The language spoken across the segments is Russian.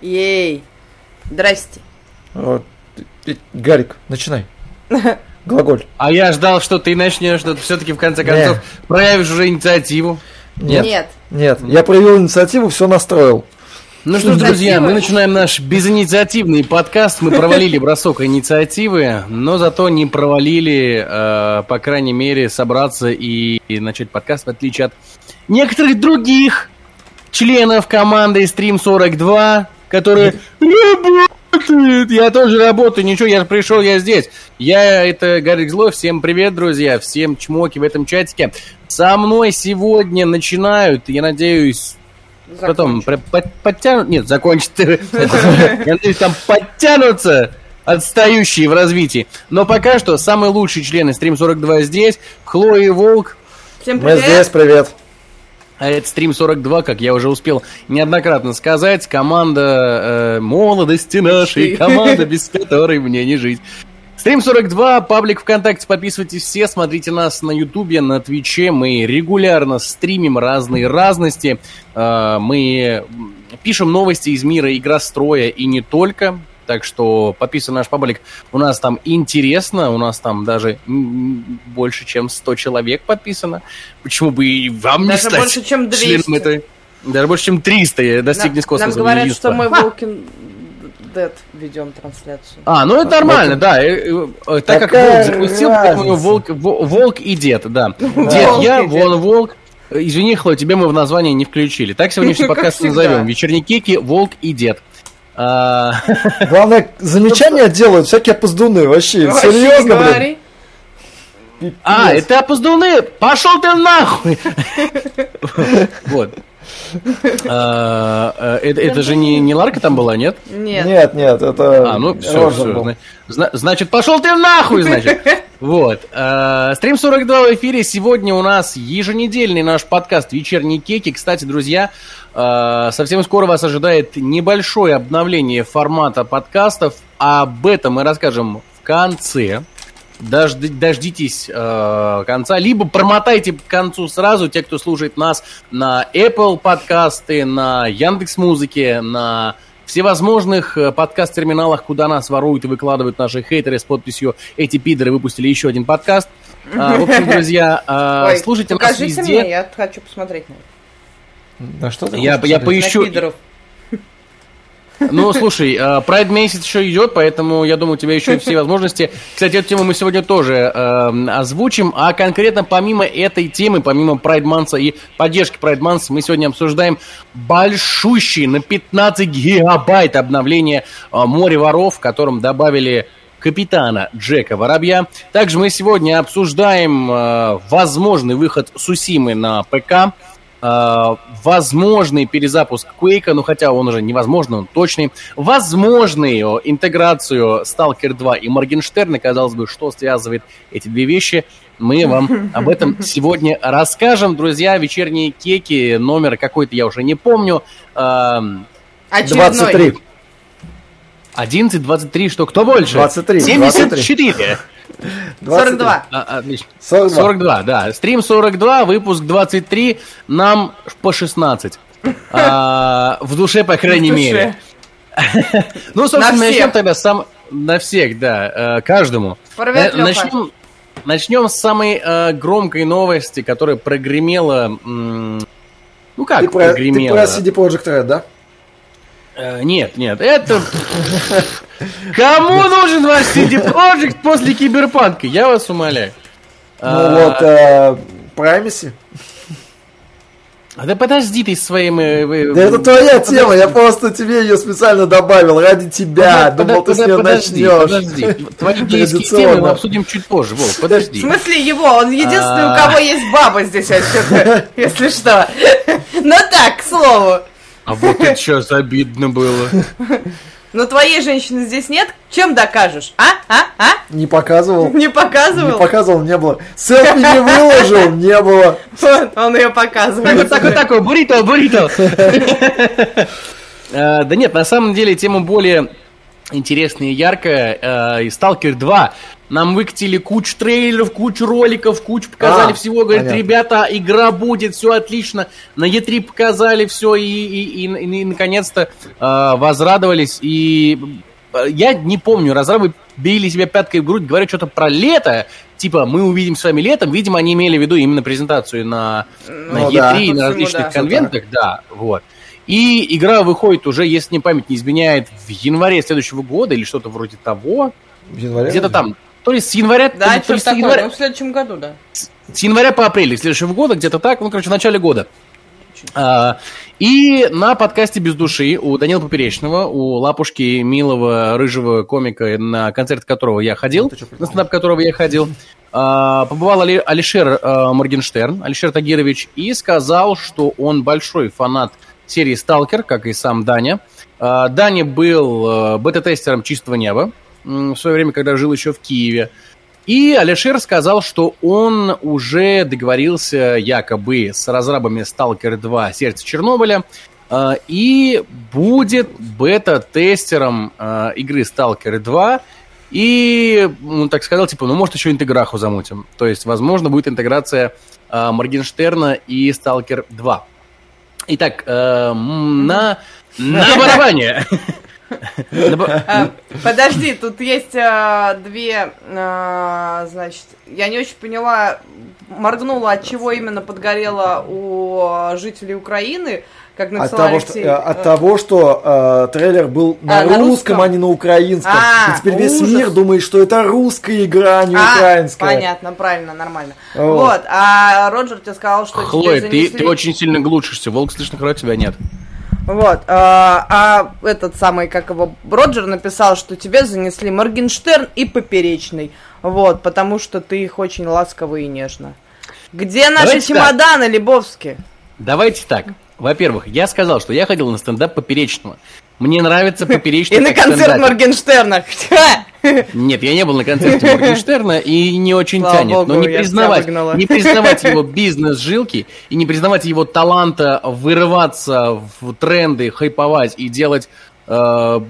Ей. Здрасте. Вот. Э, Гарик, начинай. Глаголь. А я ждал, что ты начнешь, что ты все-таки в конце концов Не. проявишь уже инициативу. Нет. Нет. Нет, я проявил инициативу, все настроил. Ну что ж, друзья, мы начинаем наш безинициативный подкаст. Мы провалили бросок инициативы, но зато не провалили, э, по крайней мере, собраться и, и начать подкаст, в отличие от некоторых других членов команды Stream 42, которые работают. Я тоже работаю, ничего, я пришел, я здесь. Я, это Гарик Злой, всем привет, друзья, всем чмоки в этом чатике. Со мной сегодня начинают, я надеюсь, Потом Закончу. про- под- подтянут... Нет, закончат. Я надеюсь, там подтянутся отстающие в развитии. Но пока что самые лучшие члены Stream 42 здесь. Хлоя и Волк. Всем Мы привет. здесь, привет. А это Stream 42, как я уже успел неоднократно сказать. Команда э, молодости нашей. Команда, без которой мне не жить. Стрим 42, паблик ВКонтакте, подписывайтесь все, смотрите нас на Ютубе, на Твиче, мы регулярно стримим разные разности, Э, мы пишем новости из мира игростроя и не только, так что подписывай наш паблик, у нас там интересно, у нас там даже больше, чем 100 человек подписано, почему бы и вам не Даже стать больше, чем 200. членом этой... Даже больше, чем 300 я достигнет космоса. нам говорят, единства. что мы Walking Dead ведем трансляцию. А, ну это нормально, да. э, э, э, Так как волк запустил, волк, во- волк и дед, да. Дед Волк я, дед. вон волк. Извини, Хло, тебе мы в название не включили. Так сегодняшний подкаст назовем. Вечерние кеки, волк и дед. А, Главное, замечания делают всякие опоздуны, вообще, серьезно, блин. говори. а, Пипец. это опоздуны! Пошел ты нахуй! Вот. А, э, Это же не Ларка там была, нет? Нет. Нет, нет, это А, ну все, был. значит, пошел ты нахуй, значит. Вот. Э, Стрим 42 в эфире. Сегодня у нас еженедельный наш подкаст «Вечерние кеки». Кстати, друзья, совсем скоро вас ожидает небольшое обновление формата подкастов. Об этом мы расскажем в конце. Дожди- дождитесь э, конца, либо промотайте к концу сразу, те, кто слушает нас на Apple подкасты, на Яндекс Музыке, на всевозможных э, подкаст-терминалах, куда нас воруют и выкладывают наши хейтеры с подписью «Эти пидоры выпустили еще один подкаст». А, в общем, друзья, э, Ой, слушайте нас везде. мне, я хочу посмотреть на что ты Я- я поищу- На пидоров. Ну, слушай, э, Прайд месяц еще идет, поэтому я думаю, у тебя еще есть все возможности. Кстати, эту тему мы сегодня тоже э, озвучим. А конкретно помимо этой темы, помимо Прайд Манса и поддержки Прайд Манса, мы сегодня обсуждаем большущий на 15 гигабайт обновление э, «Море воров», в котором добавили капитана Джека Воробья. Также мы сегодня обсуждаем э, возможный выход Сусимы на ПК, э, возможный перезапуск Quake, ну хотя он уже невозможный, он точный, возможную интеграцию Stalker 2 и Моргенштерна, казалось бы, что связывает эти две вещи, мы вам об этом сегодня расскажем. Друзья, вечерние кеки, номер какой-то я уже не помню, эм, Очередной. 23. 11, 23, что, кто больше? 23, 74. 42. А, отлично. 42. 42, да. Стрим 42, выпуск 23, нам по 16. А, в душе, по крайней мере. Ну, собственно, На начнем тогда сам... На всех, да, э, каждому. Э. Начнем, начнем с самой э, громкой новости, которая прогремела... Ну как Ты про, ты прогремела? про CD Projekt Red, да? Э, Нет, нет, это... Кому нужен ваш CD Projekt после Киберпанка? Я вас умоляю. Ну А, вот, э, Primacy. А Да подожди ты с своим... э, э, Да это твоя тема, я просто тебе ее специально добавил ради тебя. Думал, ты с нее подожди, начнешь. Подожди, твои гейские темы мы обсудим чуть позже, Вов, В подожди. смысле его? Он единственный, у А. кого есть баба здесь если что. Ну так, к слову. А вот это сейчас обидно было. Но твоей женщины здесь нет? Чем докажешь? А? А? А? Не показывал. Не Не показывал? показывал, не было. Селфи не выложил, не было. Вот, он ее показывает. Так вот, так вот, так вот, буррито, буррито. Э, Да нет, на самом деле тема более интересное и яркое. Э, и Сталкер 2. Нам выкатили кучу трейлеров, кучу роликов, кучу показали А, всего. Говорят, понятно. ребята, игра будет, все отлично. На E3 показали все и, и, и, и, и наконец-то э, возрадовались. И э, я не помню, разрабы били себя пяткой в грудь, говорят что-то про лето. Типа, мы увидим с вами летом. Видимо, они имели в виду именно презентацию на, на Ну E3 да. и на различных да. конвентах. Да, вот. И игра выходит уже, если мне память не изменяет, в январе следующего года или что-то вроде того. В январе? Где-то там. То ли с января, Да, то что с января, Ну, в следующем году, да. с января по апрель следующего года, где-то так, ну, короче, в начале года. А, и на подкасте «Без души» у Данила Поперечного, у Лапушки, милого, рыжего комика, на концерт которого я ходил, на стендап которого я ходил, а, побывал Али- Алишер а, Моргенштерн, Алишер Тагирович, и сказал, что он большой фанат серии «Сталкер», как и сам Даня. А, Даня был а, бета-тестером «Чистого неба» в свое время, когда жил еще в Киеве. И Алишер сказал, что он уже договорился якобы с разрабами Stalker 2 «Сердце Чернобыля» э, и будет бета-тестером э, игры Stalker 2 и, он так сказал, типа, ну, может, еще интеграху замутим. То есть, возможно, будет интеграция э, Моргенштерна и Stalker 2. Итак, э, на, на барабане. Ба- А, подожди, тут есть а, две, а, значит, я не очень поняла, моргнула, от чего именно подгорело у жителей Украины, как От написал того, что, Алексей. э, от того, что э, трейлер был на, А, на русском, русском? а не на украинском. А, и теперь весь ужас. мир думает, что это русская игра, а не А, украинская. понятно, правильно, нормально. Вот. Вот, а Роджер тебе сказал, что Хлоя, тебе ты, занесли... ты очень сильно глушишься. Волк слышно, хотя тебя нет. Вот, а, а этот самый, как его, Роджер написал, что тебе занесли Моргенштерн и Поперечный. Вот, потому что ты их очень ласково и нежно. Где наши Давайте чемоданы, Лебовски? Давайте так. Во-первых, я сказал, что я ходил на стендап Поперечного. Мне нравится Поперечный И на концерт. Моргенштерна. Нет, я не был на концерте Моргенштерна и не очень Слава тянет. богу, но не признавать, не признавать его бизнес-жилки и не признавать его таланта вырываться в тренды, хайповать и делать э,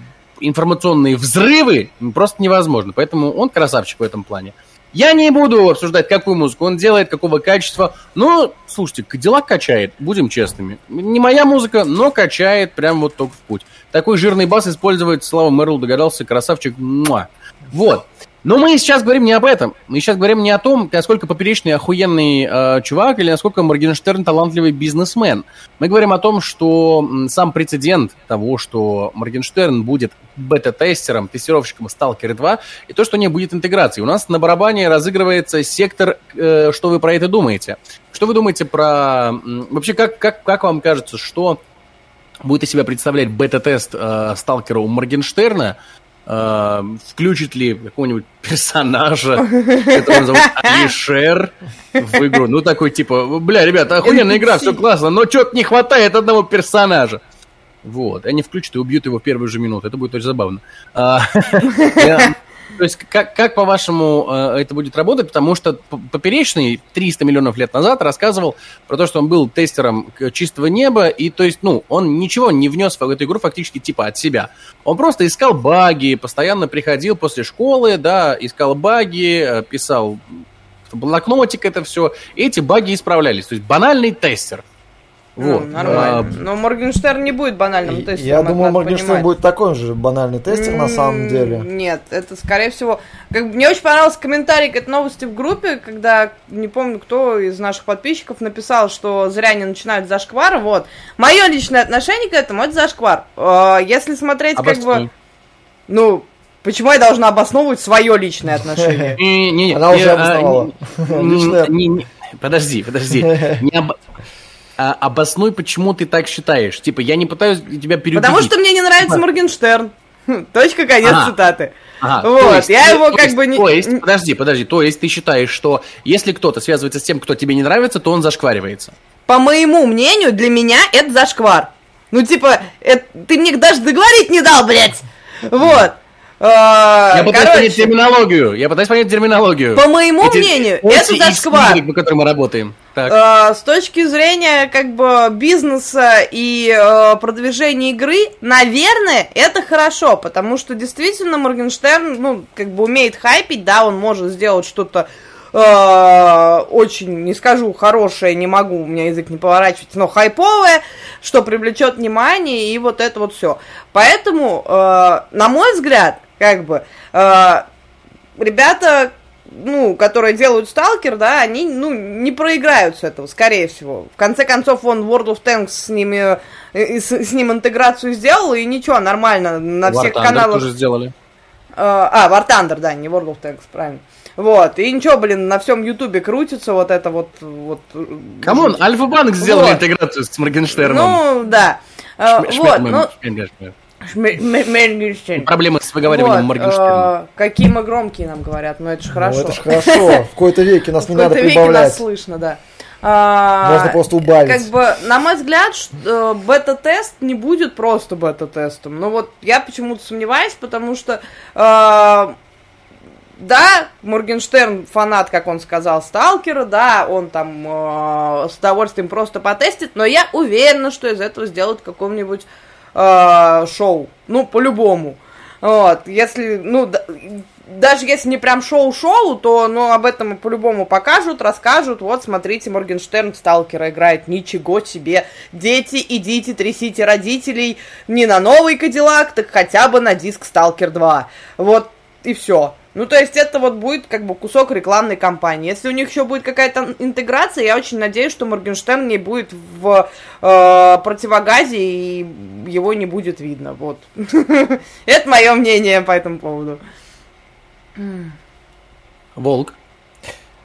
информационные взрывы просто невозможно. Поэтому он красавчик в этом плане. Я не буду обсуждать, какую музыку он делает, какого качества. Но, слушайте, Кадиллак качает, будем честными. Не моя музыка, но качает прям вот только в путь. Такой жирный бас использовать, Слава Мэрл догадался, красавчик. Муа. Вот. Но мы сейчас говорим не об этом. Мы сейчас говорим не о том, насколько Поперечный охуенный э, чувак или насколько Моргенштерн талантливый бизнесмен. Мы говорим о том, что сам прецедент того, что Моргенштерн будет бета-тестером, тестировщиком Stalker 2, и то, что не будет интеграции. У нас на барабане разыгрывается сектор, э, что вы про это думаете. Что вы думаете про... Вообще, как, как, как вам кажется, что будет из себя представлять бета-тест э, Сталкера у Моргенштерна? Э, включит ли какого-нибудь персонажа, которого зовут Алишер, в игру? Ну, такой типа, бля, ребята, охуенная игра, все классно, но что-то не хватает одного персонажа. Вот, они включат и убьют его в первую же минуту. Это будет очень забавно. То есть, как, как по-вашему, э, это будет работать? Потому что Поперечный 300 миллионов лет назад рассказывал про то, что он был тестером чистого неба, и то есть, ну, он ничего не внес в эту игру фактически типа от себя. Он просто искал баги, постоянно приходил после школы, да, искал баги, э, писал блокнотик это все, и эти баги исправлялись. То есть, банальный тестер. Ну, Вот. нормально. А, Но Моргенштерн не будет банальным тестером. Я думаю, Моргенштерн понимать. будет такой же банальный тестер на самом деле. Нет, это скорее всего. Как, мне очень понравился комментарий к этой новости в группе, когда не помню, кто из наших подписчиков написал, что зря не начинают зашквар. Вот. Мое личное отношение к этому это зашквар. Э, Если смотреть, как обоснуй. бы. Ну, почему я должна обосновывать свое личное отношение? Не, не, не, Она уже а, обосновала. Подожди, подожди. А, обоснуй, почему ты так считаешь. Типа, я не пытаюсь тебя переубедить. Потому что мне не нравится Моргенштерн. Точка, конец Ага. цитаты. Ага, Вот, есть я его то как есть- бы не- То есть, подожди, подожди, то есть ты считаешь, что если кто-то связывается с тем, кто тебе не нравится, то он зашкваривается? По моему мнению, для меня это зашквар. Ну, типа, это- ты мне даже договорить не дал, блядь. Вот. А, Я пытаюсь понять терминологию. Я пытаюсь понять терминологию. по моему Эти- мнению, это зашквар. По которым мы работаем. Так. Э, с точки зрения как бы бизнеса и э, продвижения игры, наверное, это хорошо, потому что действительно Моргенштерн, ну, как бы умеет хайпить, да, он может сделать что-то э, очень, не скажу хорошее, не могу, у меня язык не поворачивается, но хайповое, что привлечет внимание и вот это вот все. Поэтому, э, на мой взгляд, как бы, э, ребята ну, которые делают сталкер, да, они, ну, не проиграют с этого, скорее всего. В конце концов, он World of Tanks с ними, э, с, с ним интеграцию сделал, и ничего, нормально, на War всех Thunder каналах. тоже сделали. Э, а, War Thunder, да, не World of Tanks, правильно. Вот, и ничего, блин, на всем Ютубе крутится вот это вот... вот э, Come on, Альфа-банк сделал Вот. интеграцию с Моргенштерном. Ну, да. Шме- вот, Шме- ну... Шме- Шме- Ме- Моргенштерн. Проблемы с выговариванием Вот, Моргенштерна. э, Какие мы громкие нам говорят, но это же хорошо. Ну, это ж хорошо. В какой-то веке нас В не надо какой-то веке нас прибавлять. слышно, да. А, Можно просто убавить. Как бы, на мой взгляд, э, бета-тест не будет просто бета-тестом. Но вот я почему-то сомневаюсь, потому что э, да, Моргенштерн фанат, как он сказал, Сталкера, да, он там э, с удовольствием просто потестит, но я уверена, что из этого сделают какое-нибудь э, шоу. Ну, по-любому. Вот, если, ну, да- даже если не прям шоу-шоу, то, ну, об этом по-любому покажут, расскажут. Вот, смотрите, Моргенштерн Сталкера играет. Ничего себе. Дети, идите, трясите родителей. Не на новый Кадиллак, так хотя бы на диск Сталкер 2. Вот, и все. Ну, то есть это вот будет как бы кусок рекламной кампании. Если у них еще будет какая-то интеграция, я очень надеюсь, что Моргенштерн не будет в э, противогазе и его не будет видно. Вот. Это мое мнение по этому поводу. Волк.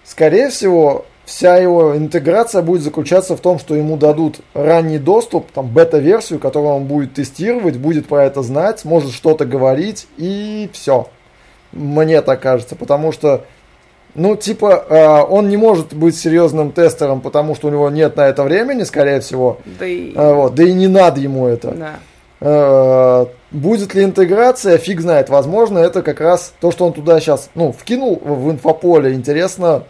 Скорее всего, вся его интеграция будет заключаться в том, что ему дадут ранний доступ, там, бета-версию, которую он будет тестировать, будет про это знать, сможет что-то говорить, и все. Мне так кажется, потому что, ну, типа, э, он не может быть серьезным тестером, потому что у него нет на это времени, скорее всего. Да и... Э, вот, да и не надо ему это. Да. Э, Будет ли интеграция, фиг знает. Возможно, это как раз то, что он туда сейчас, ну, вкинул в инфополе. Интересно,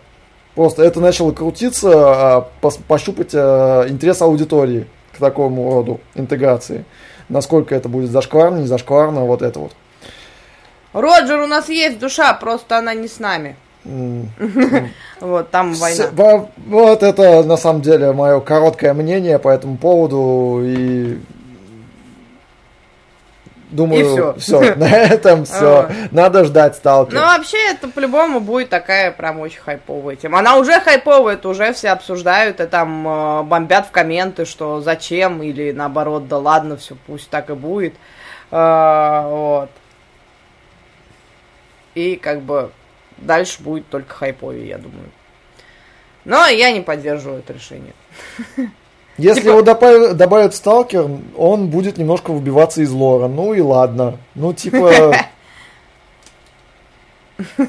просто это начало крутиться, а, пос- пощупать э, интерес аудитории к такому роду интеграции. Насколько это будет зашкварно, не зашкварно, вот это вот. Роджер, у нас есть душа, просто она не с нами. Вот, там война. Вот это на самом деле мое короткое мнение по этому поводу и думаю, все, на этом все. А. Надо ждать сталкер. Ну, вообще, это по-любому будет такая прям очень хайповая тема. Она уже хайповая, это уже все обсуждают и там э, бомбят в комменты, что зачем, или наоборот, да ладно, все, пусть так и будет. Э, вот. И как бы дальше будет только хайповее, я думаю. Но я не поддерживаю это решение. Если Типа- его добавят, добавят в сталкер, он будет немножко выбиваться из лора. Ну и ладно. Ну, типа.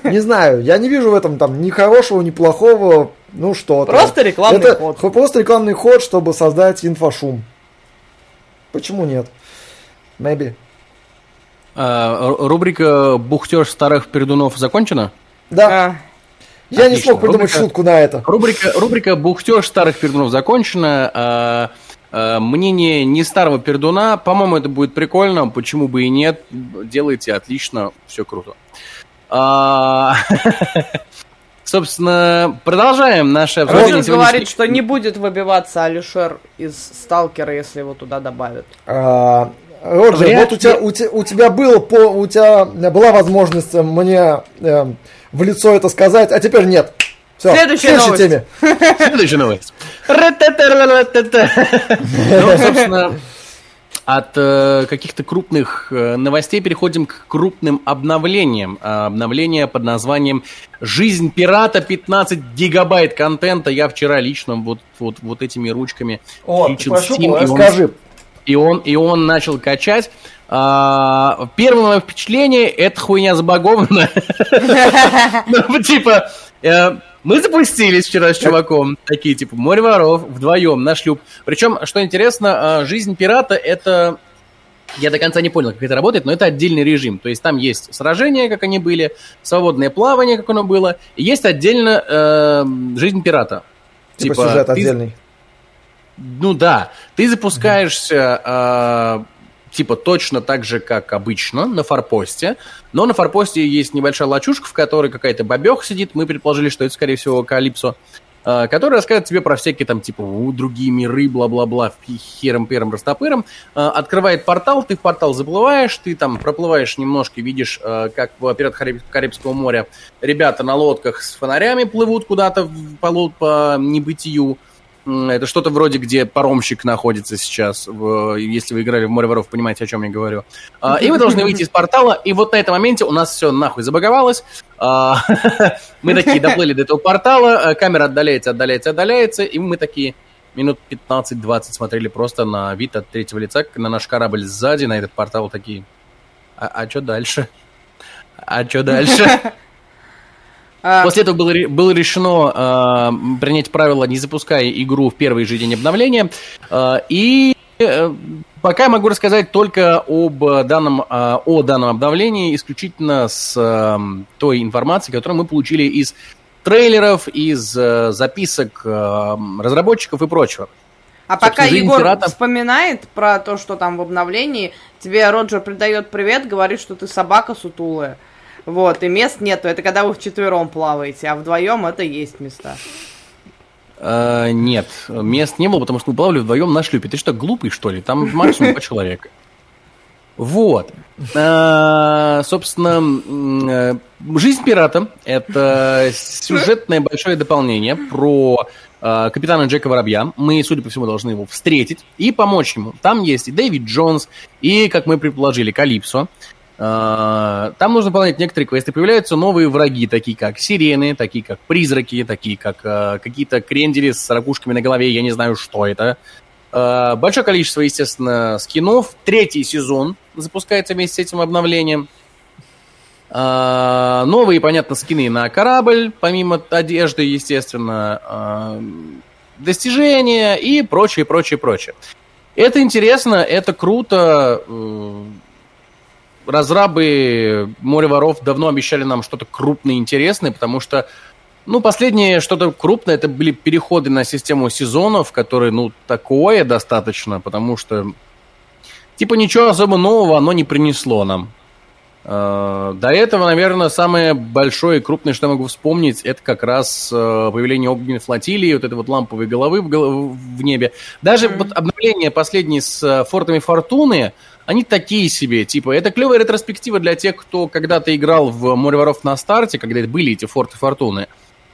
Не знаю, я не вижу в этом там ни хорошего, ни плохого. Ну что-то. Просто рекламный Это ход. Просто рекламный ход, чтобы создать инфошум. Почему нет? Maybe. А, ру- рубрика «Бухтеж старых пердунов» закончена? Да, А, я не отлично. смог придумать Рубрика- шутку на это. Рубрика, рубрика «Бухтеж старых пердунов» закончена. А, а, мнение не старого пердуна. По-моему, это будет прикольно. Почему бы и нет? Делайте отлично. Все круто. А, Собственно, продолжаем наше обсуждение Роджер говорит, что не будет выбиваться Алишер из Сталкера, если его туда добавят. А, Роджер, Вряд вот у тебя, у, те- у тебя был по, у тебя была возможность мне э, в лицо это сказать, а теперь нет. Все, Следующая новость. теме. Следующая новость. Ну, собственно, от э, каких-то крупных э, новостей переходим к крупным обновлениям. А, Обновление под названием «Жизнь пирата. 15 гигабайт контента». Я вчера лично вот, вот, вот этими ручками О, включил прошу, Steam, и он- расскажи. И он, и он начал качать. А, первое мое впечатление, это хуйня забагована. Ну, типа, э, мы запустились вчера с чуваком, такие, типа, море воров, вдвоем, на шлюп. Причем, что интересно, а, жизнь пирата это... Я до конца не понял, как это работает, но это отдельный режим. То есть там есть сражения, как они были, свободное плавание, как оно было, и есть отдельно э, жизнь пирата. Типа, типа сюжет ты... отдельный. Ну да, ты запускаешься э, типа точно так же, как обычно, на форпосте, но на форпосте есть небольшая лачушка, в которой какая-то бабеха сидит, мы предположили, что это, скорее всего, Калипсо, э, который расскажет тебе про всякие там, типа, у, другие миры, бла-бла-бла, хером-пером, растопыром, э, открывает портал, ты в портал заплываешь, ты там проплываешь немножко, видишь, э, как в «Пират Карибского моря» ребята на лодках с фонарями плывут куда-то по, по небытию, это что-то вроде, где паромщик находится сейчас. Если вы играли в «Море воров», понимаете, о чем я говорю. А, и вы должны выйти из портала, и вот на этом моменте у нас все нахуй забаговалось. А, мы такие доплыли до этого портала, э, камера отдаляется, отдаляется, отдаляется, и мы такие минут 15-20 смотрели просто на вид от третьего лица, на наш корабль сзади, на этот портал, такие, а, а что дальше? А что дальше? А, После этого было, было решено э, принять правило, не запуская игру в первый же день обновления. Э, и э, пока я могу рассказать только об данном, э, о данном обновлении исключительно с э, той информацией, которую мы получили из трейлеров, из э, записок э, разработчиков и прочего. А пока Егор пирата... вспоминает про то, что там в обновлении, тебе Роджер придает привет, говорит, что ты собака сутулая. Вот, и мест нету. Это когда вы вчетвером плаваете, а вдвоем это есть места. Uh, нет, мест не было, потому что мы плавали вдвоем на шлюпе. Ты что, глупый, что ли? Там максимум по человека. Вот. Uh, собственно, uh, «Жизнь пирата» — это сюжетное большое дополнение про капитана Джека Воробья. Мы, судя по всему, должны его встретить и помочь ему. Там есть и Дэвид Джонс, и, как мы предположили, Калипсо. А, там нужно выполнять некоторые квесты. Появляются новые враги, такие как сирены, такие как призраки, такие как э, какие-то крендели с ракушками на голове. Я не знаю, что это. Э, большое количество, естественно, скинов. Третий сезон запускается вместе с этим обновлением. Новые, понятно, скины на корабль, помимо одежды, естественно, достижения и прочее, прочее, прочее. Это интересно, это круто разрабы Море воров давно обещали нам что-то крупное и интересное, потому что, ну, последнее что-то крупное, это были переходы на систему сезонов, которые, ну, такое достаточно, потому что, типа, ничего особо нового оно не принесло нам. Uh, до этого, наверное, самое большое и крупное, что я могу вспомнить, это как раз uh, появление огненной флотилии, вот этой вот ламповой головы в, в небе. Даже mm-hmm. вот обновление последнее с uh, фортами Фортуны, они такие себе, типа, это клевая ретроспектива для тех, кто когда-то играл в Море воров на старте, когда были эти форты фортуны.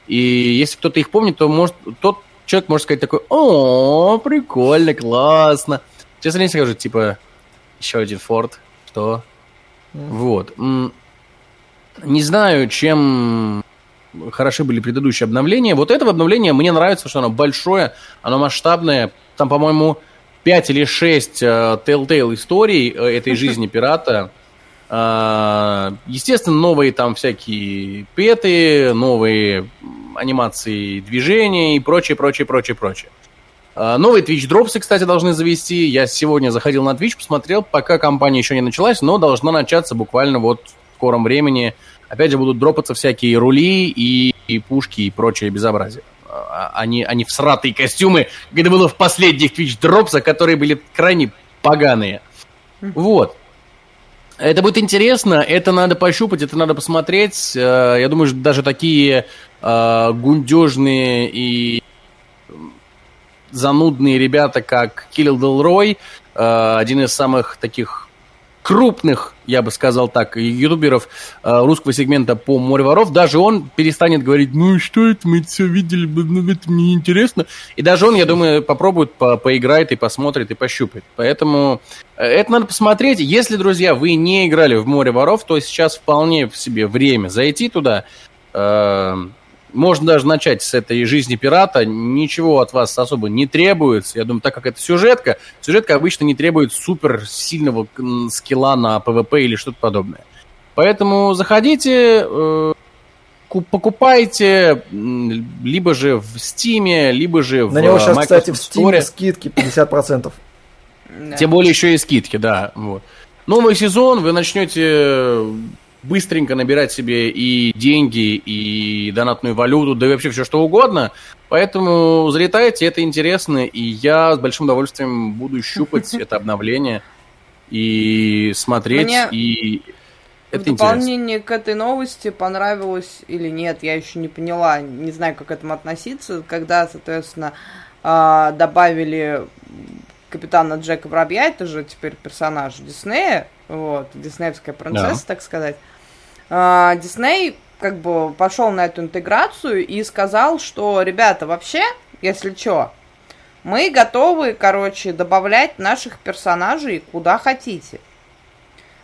И если кто-то их помнит, то может, тот человек может сказать такой, о, прикольно, классно. Сейчас они скажут, типа, еще один форт, что? Mm. Вот. Не знаю, чем хороши были предыдущие обновления. Вот это обновление мне нравится, что оно большое, оно масштабное. Там, по-моему, 5 или 6 uh, э, Telltale историй uh, этой жизни пирата. Uh, естественно, новые там всякие петы, новые анимации движений и прочее, прочее, прочее, прочее. Uh, новые Twitch дропсы, кстати, должны завести. Я сегодня заходил на Twitch, посмотрел, пока компания еще не началась, но должна начаться буквально вот в скором времени. Опять же, будут дропаться всякие рули и, и пушки и прочее безобразие они, они всратые костюмы, как это было в последних Twitch дропсах, которые были крайне поганые. Вот. Это будет интересно, это надо пощупать, это надо посмотреть. Э, я думаю, что даже такие э, гундежные и занудные ребята, как Киллил Делрой, э, один из самых таких крупных, я бы сказал так, ютуберов э, русского сегмента по море воров, даже он перестанет говорить, ну что это, мы все видели, ну это мне интересно. И даже он, я думаю, попробует, по поиграет и посмотрит и пощупает. Поэтому э, это надо посмотреть. Если, друзья, вы не играли в море воров, то сейчас вполне в себе время зайти туда, э, можно даже начать с этой жизни пирата. Ничего от вас особо не требуется. Я думаю, так как это сюжетка, сюжетка обычно не требует супер сильного скилла на PvP или что-то подобное. Поэтому заходите, э, покупайте либо же в Steam, либо же в На него сейчас, Microsoft кстати, в Steam скидки 50%. Тем более еще и скидки, да. Вот. Новый сезон, вы начнете быстренько набирать себе и деньги, и донатную валюту, да и вообще все что угодно. Поэтому залетайте, это интересно, и я с большим удовольствием буду щупать это обновление и смотреть, Мне и это в интересно. дополнение к этой новости понравилось или нет, я еще не поняла, не знаю, как к этому относиться, когда, соответственно, а, добавили капитана Джека Воробья, это же теперь персонаж Диснея, вот, диснеевская принцесса, так сказать. А, Дисней как бы пошел на эту интеграцию и сказал, что, ребята, вообще, если что, мы готовы, короче, добавлять наших персонажей куда хотите.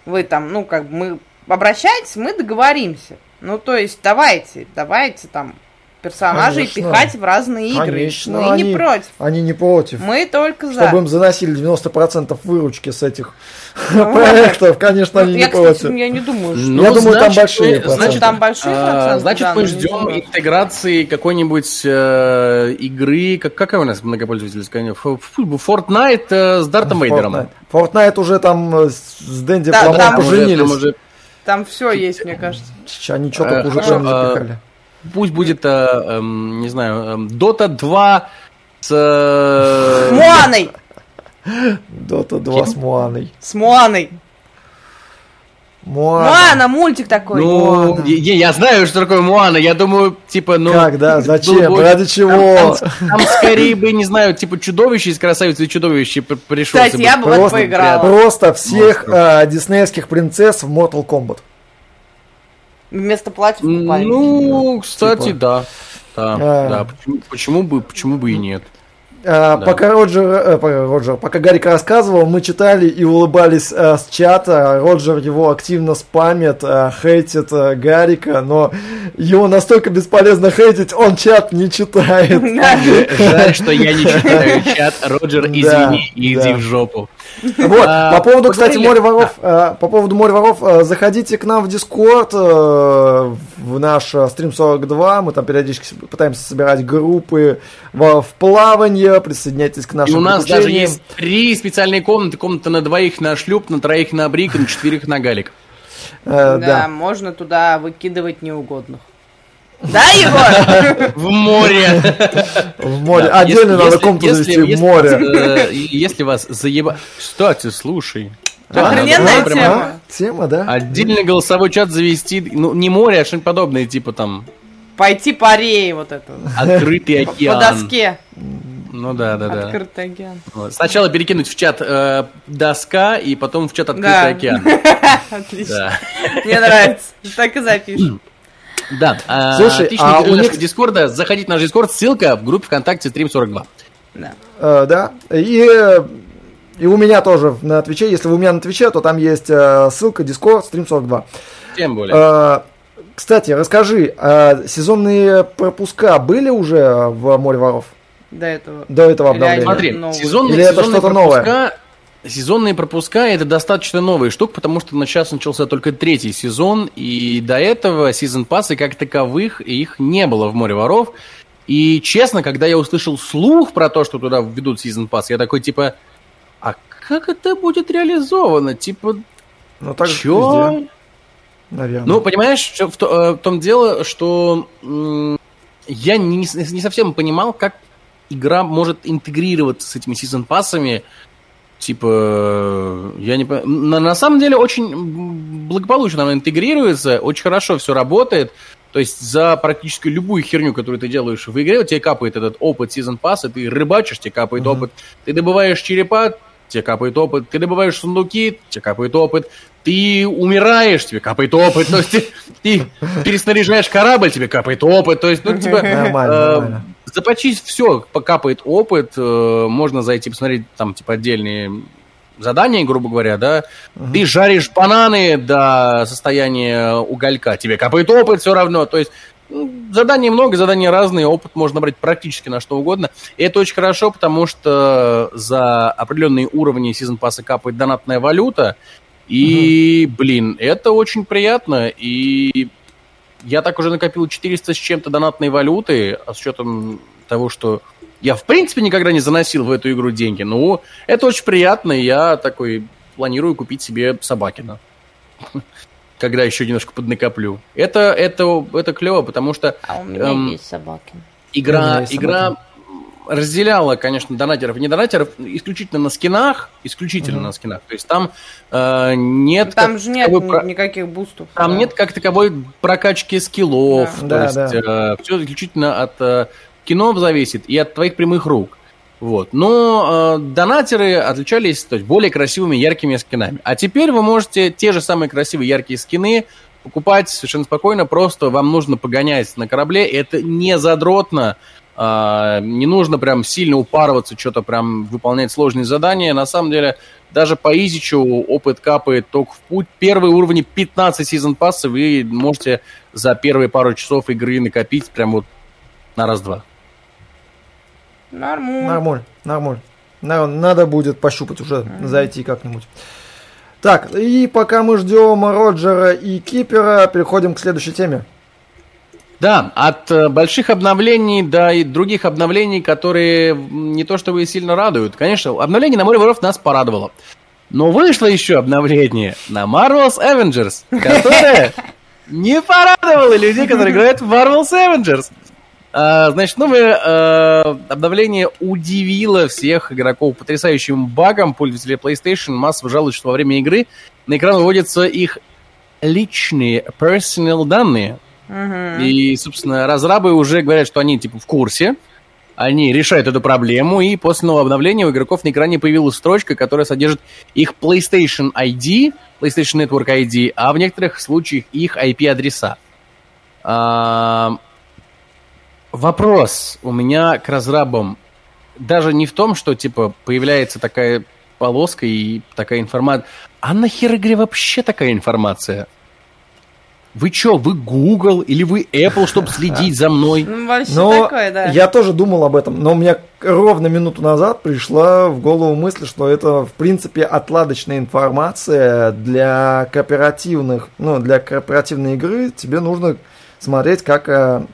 Вы там, ну, как бы мы обращайтесь, мы договоримся. Ну, то есть, давайте, давайте там персонажей Конечно. пихать в разные игры. Конечно, мы они, не против. Они не против. Мы только за. Чтобы им заносили 90% выручки с этих Ну, проектов, конечно, они я, не кстати, против. я не думаю, что... Я думаю, там большие мы- проценты. Значит, Там большие а, проценты, Значит, да, мы ждем интеграции какой-нибудь э, игры. Как, какая у нас многопользовательская? Fortnite э, с Дартом Вейдером. Fortnite. Fortnite уже там э, с Дэнди Да, Пламон там Там уже- там поженились. уже- Там все есть, мне кажется. Они что-то Э, уже а, запихали. Пусть будет, э, эм, не знаю, эм, Dota 2 с... э, Моаной! Dota 2 с Моаной. С Моаной! Моана. Моана, мультик такой. Ну, я, я знаю, что такое Моана. Я думаю, типа, ну... Как, да, зачем, бы- ради Там, чего? там- там скорее бы, не знаю, типа чудовище из красавицы и чудовище пришел. Кстати, я бы в это Просто, поиграла. просто всех э, диснеевских принцесс в Mortal Kombat. Вместо платьев купальники. Ну, кстати, Типа. да. Да, А. да. Почему, почему бы, почему бы и нет? А, Да. Пока Роджер, э, пока Роджер, пока Гарик рассказывал, мы читали и улыбались э, с чата. Роджер его активно спамит, э, хейтит э, Гарика, но его настолько бесполезно хейтить, он чат не читает. Жаль, что я не читаю чат. Роджер, извини, иди в жопу. Вот, А, по поводу, кстати, море воров, э, по поводу море воров, э, заходите к нам в Дискорд, э, в наш стрим 42, мы там периодически пытаемся собирать группы в, плавание, присоединяйтесь к И нашим у нас даже есть три специальные комнаты. Комната на двоих на шлюп, на троих на брик, и на четверых на галик. Да, да. можно туда выкидывать неугодных. Да, Егор? В море. В море. Отдельно надо если- комнату завести в море. э, Если вас заеба... Кстати, слушай. Охрененная тема. а, Тема, да? Отдельный голосовой чат завести, ну, не море, а что-нибудь подобное, типа там Пойти по рее вот это. открытый По океан. доске. Ну да, да, да. Открытый океан. Вот. Сначала перекинуть в чат э, доска, и потом в чат открытый Да. океан. Отлично. Мне нравится. Так и запишем. Да. а, Слушай, отличный а у них- Дискорда. Заходите в наш Дискорд, ссылка в группе ВКонтакте Стрим 42. Да. Э, да. И, э, и у меня тоже на Твиче, если вы у меня на Твиче, то там есть э, ссылка Discord, стрим 42. Тем более. Э, Кстати, расскажи, а сезонные пропуска были уже в Море воров До этого. до этого обновления? Смотри, сезонные, Или это сезонные что-то новое? Сезонные пропуска это достаточно новая штука, потому что на сейчас начался только третий сезон, и до этого season pass ы как таковых их не было в море воров. И честно, когда я услышал слух про то, что туда введут сезон пасс, я такой типа, а как это будет реализовано? Типа, Ну, так чё? везде, наверное. Ну, понимаешь, в, то- э, в том дело, что я не, не совсем понимал, как игра может интегрироваться с этими сезон-пассами. Типа, я не понимаю. На, на самом деле, очень благополучно она интегрируется, очень хорошо все работает. То есть за практически любую херню, которую ты делаешь в игре, у тебя капает этот опыт сезон пасса, ты рыбачишь, тебе капает Мгм. опыт, ты добываешь черепа, тебе капает опыт, ты добываешь сундуки, тебе капает опыт, ты умираешь, тебе капает опыт, то есть ты, ты переснаряжаешь корабль, тебе капает опыт, то есть, ну, типа, Нормально, э, нормально. Започить все, покапает опыт, э, можно зайти посмотреть там, типа, отдельные задания, грубо говоря, да. Мгм. Ты жаришь бананы до состояния уголька, тебе капает опыт все равно, то есть ну, заданий много, задания разные, опыт можно брать практически на что угодно. И это очень хорошо, потому что за определенные уровни сезон пасса капает донатная валюта. И, блин, это очень приятно. И я так уже накопил 400 с чем-то донатной валюты, а с учетом того, что я в принципе никогда не заносил в эту игру деньги. Ну, это очень приятно, и я такой планирую купить себе Собакина. когда еще немножко поднакоплю. Это, это, это клево, потому что... А у меня эм, есть собаки. Игра, игра разделяла, конечно, донатеров и недонатеров исключительно на скинах, исключительно mm-hmm. на скинах. То есть там э, нет... Там же нет про... никаких бустов. Там да. нет как таковой прокачки скиллов. Да. То да, есть да. Э, все исключительно от э, кино зависит и от твоих прямых рук. Вот. Но э, донатеры отличались то есть, более красивыми, яркими скинами. А теперь вы можете те же самые красивые, яркие скины покупать совершенно спокойно, просто вам нужно погонять на корабле. Это не задротно, не нужно прям сильно упарываться, что-то прям выполнять сложные задания. На самом деле, даже по изичу опыт капает только в путь. Первые уровни 15 сезон пасса вы можете за первые пару часов игры накопить прям вот на раз-два. Нормуль. Нормуль, нормуль. Надо будет пощупать уже, mm-hmm. зайти как-нибудь. Так, и пока мы ждем Роджера и Кипера, переходим к следующей теме. Да, от э, больших обновлений до и других обновлений, которые не то чтобы сильно радуют. Конечно, обновление на море воров нас порадовало. Но вышло еще обновление на Marvel's Avengers, которое не порадовало людей, которые играют в Marvel's Avengers. А, значит, новое а, обновление удивило всех игроков потрясающим багом пользователей PlayStation. Массово жалуют, что во время игры на экран выводятся их личные personal данные. Uh-huh. И, собственно, разрабы уже говорят, что они типа в курсе, они решают эту проблему, и после нового обновления у игроков на экране появилась строчка, которая содержит их PlayStation ID, PlayStation Network ID, а в некоторых случаях их IP-адреса. А, Вопрос у меня к разрабам даже не в том, что типа появляется такая полоска и такая информация. А нахер игре вообще такая информация? Вы чё, вы Google или вы Apple, чтобы следить за мной? Ну, вообще но такое, да. Я тоже думал об этом, но у меня ровно минуту назад пришла в голову мысль, что это, в принципе, отладочная информация для кооперативных, ну, для кооперативной игры. Тебе нужно смотреть, как э,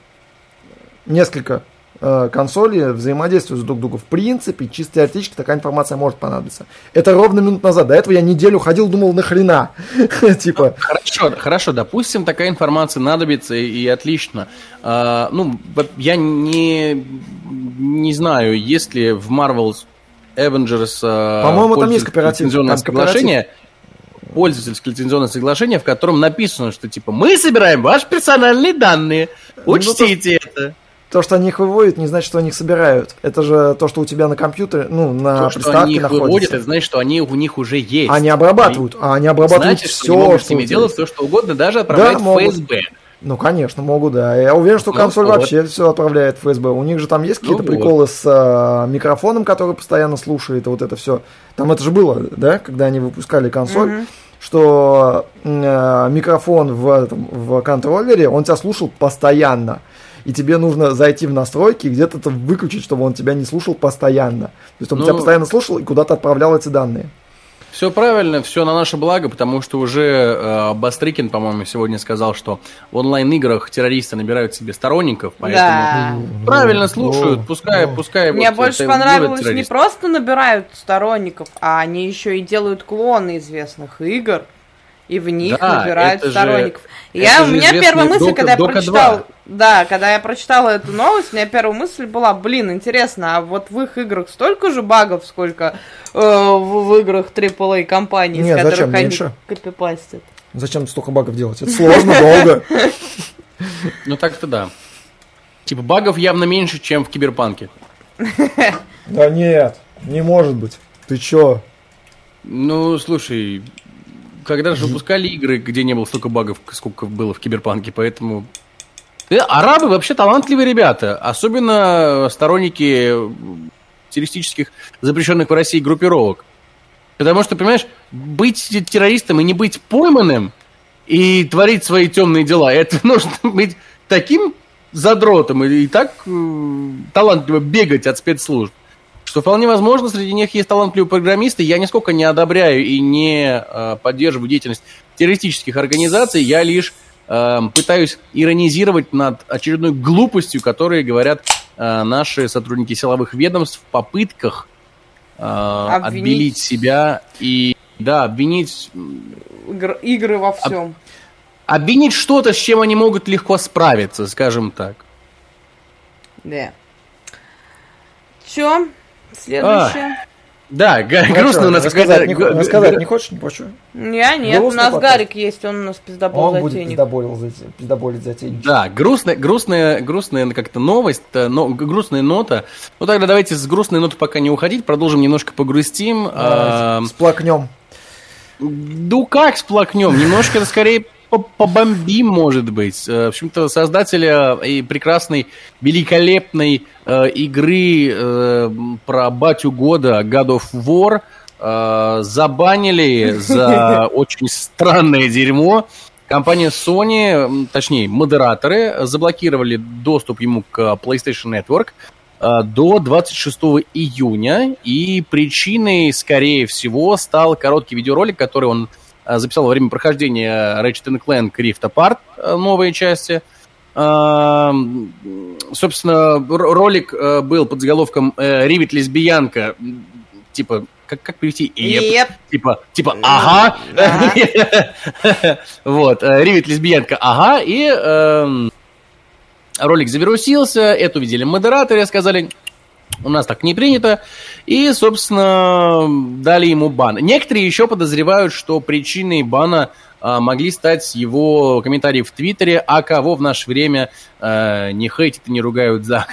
несколько э, консолей взаимодействуют с друг другом. В принципе, чисто теоретически такая информация может понадобиться. Это ровно минут назад. До этого я неделю ходил, думал, нахрена. типа. Хорошо, хорошо, допустим, такая информация надобится и отлично. А, ну, я не, не знаю, есть ли в Marvel's Avengers а, По-моему, там есть кооператив. Там соглашение пользовательское лицензионное соглашение, в котором написано, что типа мы собираем ваши персональные данные, ну, учтите ну, это. То, что они их выводят, не значит, что они их собирают. Это же то, что у тебя на компьютере, ну, на то, приставке что они их находится. выводят, это значит, что они у них уже есть. Они обрабатывают, а они обрабатывают значит, все, что, они могут что с ними делать все, что угодно, даже отправлять да, в ФСБ. Ну, конечно, могут, да. Я уверен, что ну, консоль вот. вообще все отправляет в ФСБ. У них же там есть какие-то ну, приколы вот. с а, микрофоном, который постоянно слушает, и вот это все. Там это же было, да, когда они выпускали консоль, mm-hmm. что а, микрофон в, там, в контроллере, он тебя слушал постоянно и тебе нужно зайти в настройки и где-то это выключить, чтобы он тебя не слушал постоянно. То есть он ну, тебя постоянно слушал и куда-то отправлял эти данные. Все правильно, все на наше благо, потому что уже э, Бастрыкин, по-моему, сегодня сказал, что в онлайн-играх террористы набирают себе сторонников, поэтому да. правильно слушают, пускай, пускай. Мне вот больше понравилось, не просто набирают сторонников, а они еще и делают клоны известных игр и в них да, набирают сторонников. Же, я, у меня первая мысль, Дока, когда я Дока прочитал, 2. да, когда я прочитала эту новость, у меня первая мысль была, блин, интересно, а вот в их играх столько же багов, сколько э, в, в играх AAA компаний, Нет, с которых зачем? они Меньше. копипастят. Зачем столько багов делать? Это сложно, долго. Ну так-то да. Типа багов явно меньше, чем в Киберпанке. Да нет, не может быть. Ты чё? Ну, слушай, когда же выпускали игры, где не было столько багов, сколько было в Киберпанке, поэтому... Э, арабы вообще талантливые ребята, особенно сторонники террористических запрещенных в России группировок. Потому что, понимаешь, быть террористом и не быть пойманным и творить свои темные дела, это нужно быть таким задротом и так э, талантливо бегать от спецслужб что вполне возможно, среди них есть талантливые программисты. Я нисколько не одобряю и не э, поддерживаю деятельность террористических организаций. Я лишь э, пытаюсь иронизировать над очередной глупостью, которые говорят э, наши сотрудники силовых ведомств в попытках э, отбелить себя и да, обвинить... Игр, игры во всем. Об, обвинить что-то, с чем они могут легко справиться, скажем так. Да. Чё? Следующее. Да, га- Ну, грустно у нас рассказать, не, г- рассказать г- не хочешь, не хочу. Я нет, у Грустный нас подкаст. Гарик есть, он у нас пиздобол Он будет затейник. пиздоболил за- пиздоболить затейник. Да, грустная, грустная, грустная как-то новость, э, но, грустная нота. Ну тогда давайте с грустной ноты пока не уходить, продолжим немножко погрустим. А, Сплакнем. Ну как сплакнем? Немножко это скорее побомбим, может быть. Э, В общем-то, создателя и прекрасной, великолепной э, игры э, про батю года God of War э, забанили за очень странное дерьмо. Компания Sony, точнее, модераторы, заблокировали доступ ему к PlayStation Network э, до 26 июня. И причиной, скорее всего, стал короткий видеоролик, который он э, записал во время прохождения Ratchet Clank Rift Apart, э, новые части. А, м, Собственно, ролик э, был под заголовком э, «Ривит лесбиянка». Типа, как, как перевести? Еп. Типа, типа, ага. Вот, э, Ривит лесбиянка, ага. И эм, ролик завирусился, это увидели модераторы, сказали, у нас так не принято. И, собственно, дали ему бан. Некоторые еще подозревают, что причиной бана а, могли стать его комментарии в Твиттере, а кого в наше время а, не хейтят и не ругают за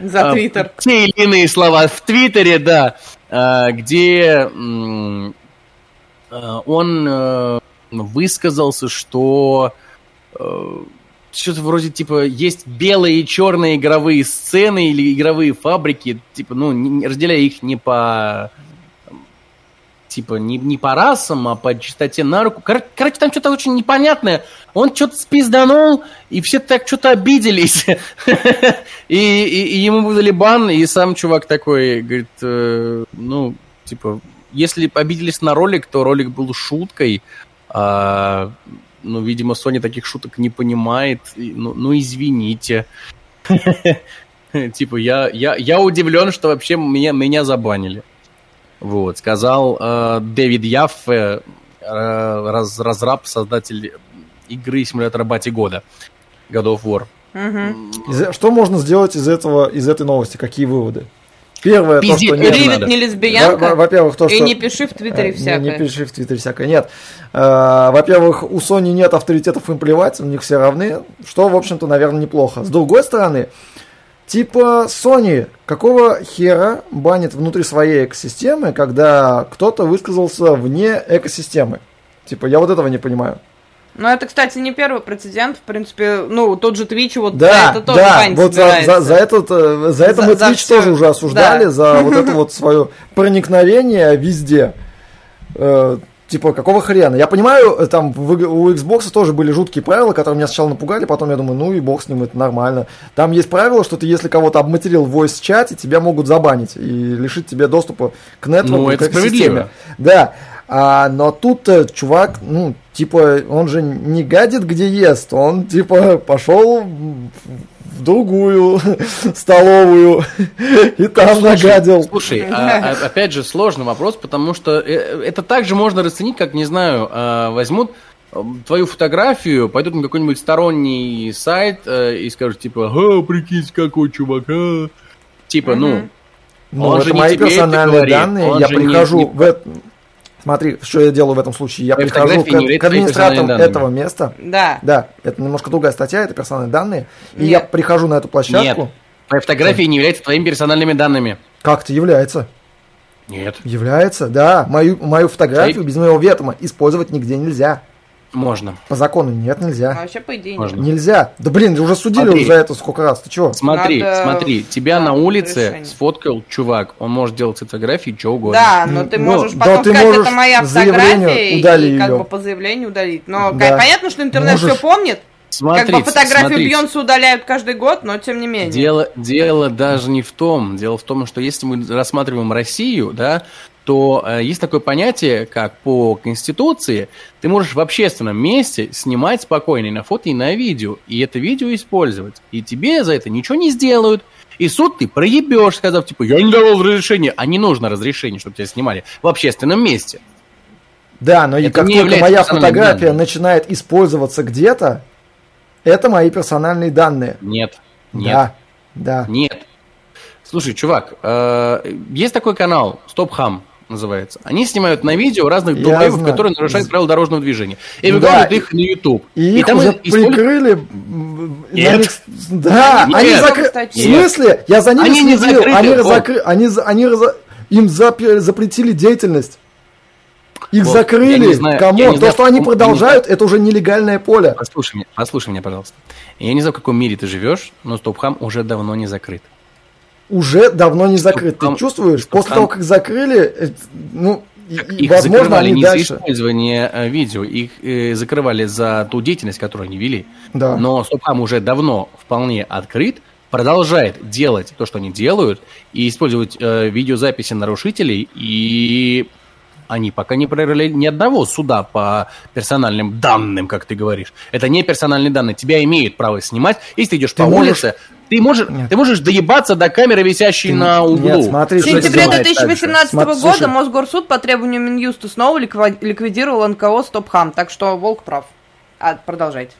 За а, Твиттер. те или иные слова в Твиттере, да, а, где а, он э, высказался, что э, что-то вроде типа есть белые и черные игровые сцены или игровые фабрики, типа, ну, не- разделяя их не по типа не, не по расам, а по чистоте на руку. Кор- короче, там что-то очень непонятное. Он что-то спизданул, и все так что-то обиделись. и ему выдали бан, и сам чувак такой говорит, э, ну, типа, если обиделись на ролик, то ролик был шуткой. А, ну, видимо, Sony таких шуток не понимает. И, ну, ну, извините. Типа, я, я, я удивлен, что вообще меня, меня забанили. Вот, сказал э, Дэвид Яффе, э, раз, разраб, создатель игры симулятора Бати года, God of War. Что можно сделать из этого, из этой новости? Какие выводы? Первое, то, Пиздец, что нет. Надо. не лесбиянка. Во-первых, то, И что... не пиши в Твиттере Э, не- всякое. Не, пиши в Твиттере всякое. Нет. Э, Во-первых, у Sony нет авторитетов, им плевать, у них все равны, что, в общем-то, наверное, неплохо. С другой стороны, типа Sony, какого хера банит внутри своей экосистемы, когда кто-то высказался вне экосистемы? Типа, я вот этого не понимаю. Ну, это, кстати, не первый прецедент. В принципе, ну, тот же Twitch вот за Да, это тоже да, вот за, собирается. за, за, этот, э, за это За- мы за Twitch тоже уже осуждали, Да. за вот это вот свое проникновение везде. Э, Типа, какого хрена? Я понимаю, э, там в у Xbox тоже были жуткие правила, которые меня сначала напугали, потом я думаю, ну и бог с ним, это нормально. Там есть правило, что ты, если кого-то обматерил в voice-чате, тебя могут забанить и лишить тебе доступа к нетворку, Ну, это к справедливо. Да, а, но тут э, чувак, ну, типа, он же не гадит, где ест, он, типа, пошел в другую столовую и там нагадил. Слушай, а- а- опять же, сложный вопрос, потому что э, это также можно расценить, как, не знаю, а, возьмут твою фотографию, пойдут на какой-нибудь сторонний сайт э, и скажут, типа, «Ага, прикинь, какой чувак, а?» Типа, ну, Ну, Он это же мои персональные данные, он я же не- прихожу не- в это... Смотри, что я делаю в этом случае. Я Твои прихожу фотографии к, к администраторам этого места. Да. Да, это немножко другая статья, это персональные данные. И Нет. я прихожу на эту площадку. нет, твоя фотография не является твоими персональными данными. Как-то является. Нет, Является, да. Мою, мою фотографию Твои- без моего ведома использовать нигде нельзя. Можно. По закону нет, А нельзя. вообще, по идее, Можно. Нельзя. Да блин, уже судили Смотри. уже за это сколько раз. Ты чего? Смотри, Надо- смотри, тебя да, на улице разрешение. сфоткал чувак, он может делать фотографии, что угодно. Да, но ты Ну, можешь да, потом ты сказать, можешь это моя фотография, удали и как её. бы по заявлению удалить. Но Да. понятно, что интернет Можешь. все помнит. Смотрите, как бы фотографию смотрите. Бьонса удаляют каждый год, но тем не менее. Дело, дело даже не в том. Дело в том, что если мы рассматриваем Россию, да, то э, есть такое понятие, как по Конституции, ты можешь в общественном месте снимать спокойно и на фото, и на видео, и это видео использовать. И тебе за это ничего не сделают. И суд ты проебешь, сказав, типа, я не давал разрешения. А не нужно разрешение, чтобы тебя снимали в общественном месте. Да, но Это как только моя фотография данными. начинает использоваться где-то, это мои персональные данные. Нет, нет, Да, да. нет. Слушай, чувак, э, есть такой канал, Стоп Хам называется. Они снимают на видео разных долбоебов, которые нарушают правила дорожного движения. И Да, выкладывают и- их на YouTube. И их там уже используют- прикрыли. Нет. них- Да, Нет. они Нет. закрыли. В смысле? Я за ними Они не следил. закрыли, Они разокры- они за- они разо- им запе- запретили деятельность. Их Вов, я закрыли. не знаю- Кому? не То, знаю, что они продолжают, это уже нелегальное поле. Послушай меня, послушай меня, пожалуйста. Я не знаю, в каком мире ты живешь, но Стопхам уже давно не закрыт. Уже давно не закрыт. Ты там- чувствуешь? что После там- того, как закрыли, э, ну, и, Их возможно, закрывали они не дальше. за использование э, видео, их э, закрывали за ту деятельность, которую они вели. Да. Но Стопхам уже давно вполне открыт, продолжает делать то, что они делают, и использовать э, видеозаписи нарушителей, и они пока не проиграли ни одного суда по персональным данным, как ты говоришь. Это не персональные данные. Тебя имеют право снимать. Если ты идешь Ты по можешь- улице, ты можешь, Нет. ты можешь доебаться до камеры, висящей Ты- на углу. нет, смотри, В сентябре делает 2018 Смотри, года слушай. Мосгорсуд по требованию Минюста снова ликвидировал НКО «Стопхам», так что Волк прав. А, продолжайте.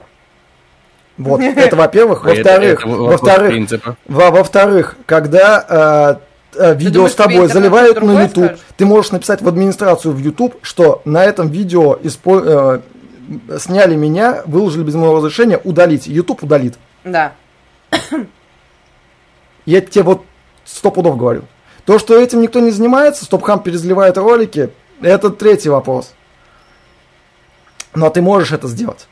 Вот, это во-первых. Во-вторых, во-вторых, во-вторых, когда э, э, видео думаешь, с тобой заливают на YouTube, ты можешь написать в администрацию в YouTube, что на этом видео испо- э, сняли меня, выложили без моего разрешения, удалить. YouTube удалит. Да. Я тебе вот сто пудов говорю. То, что этим никто не занимается, Стопхам перезаливает ролики, это третий вопрос. Но ты можешь это сделать.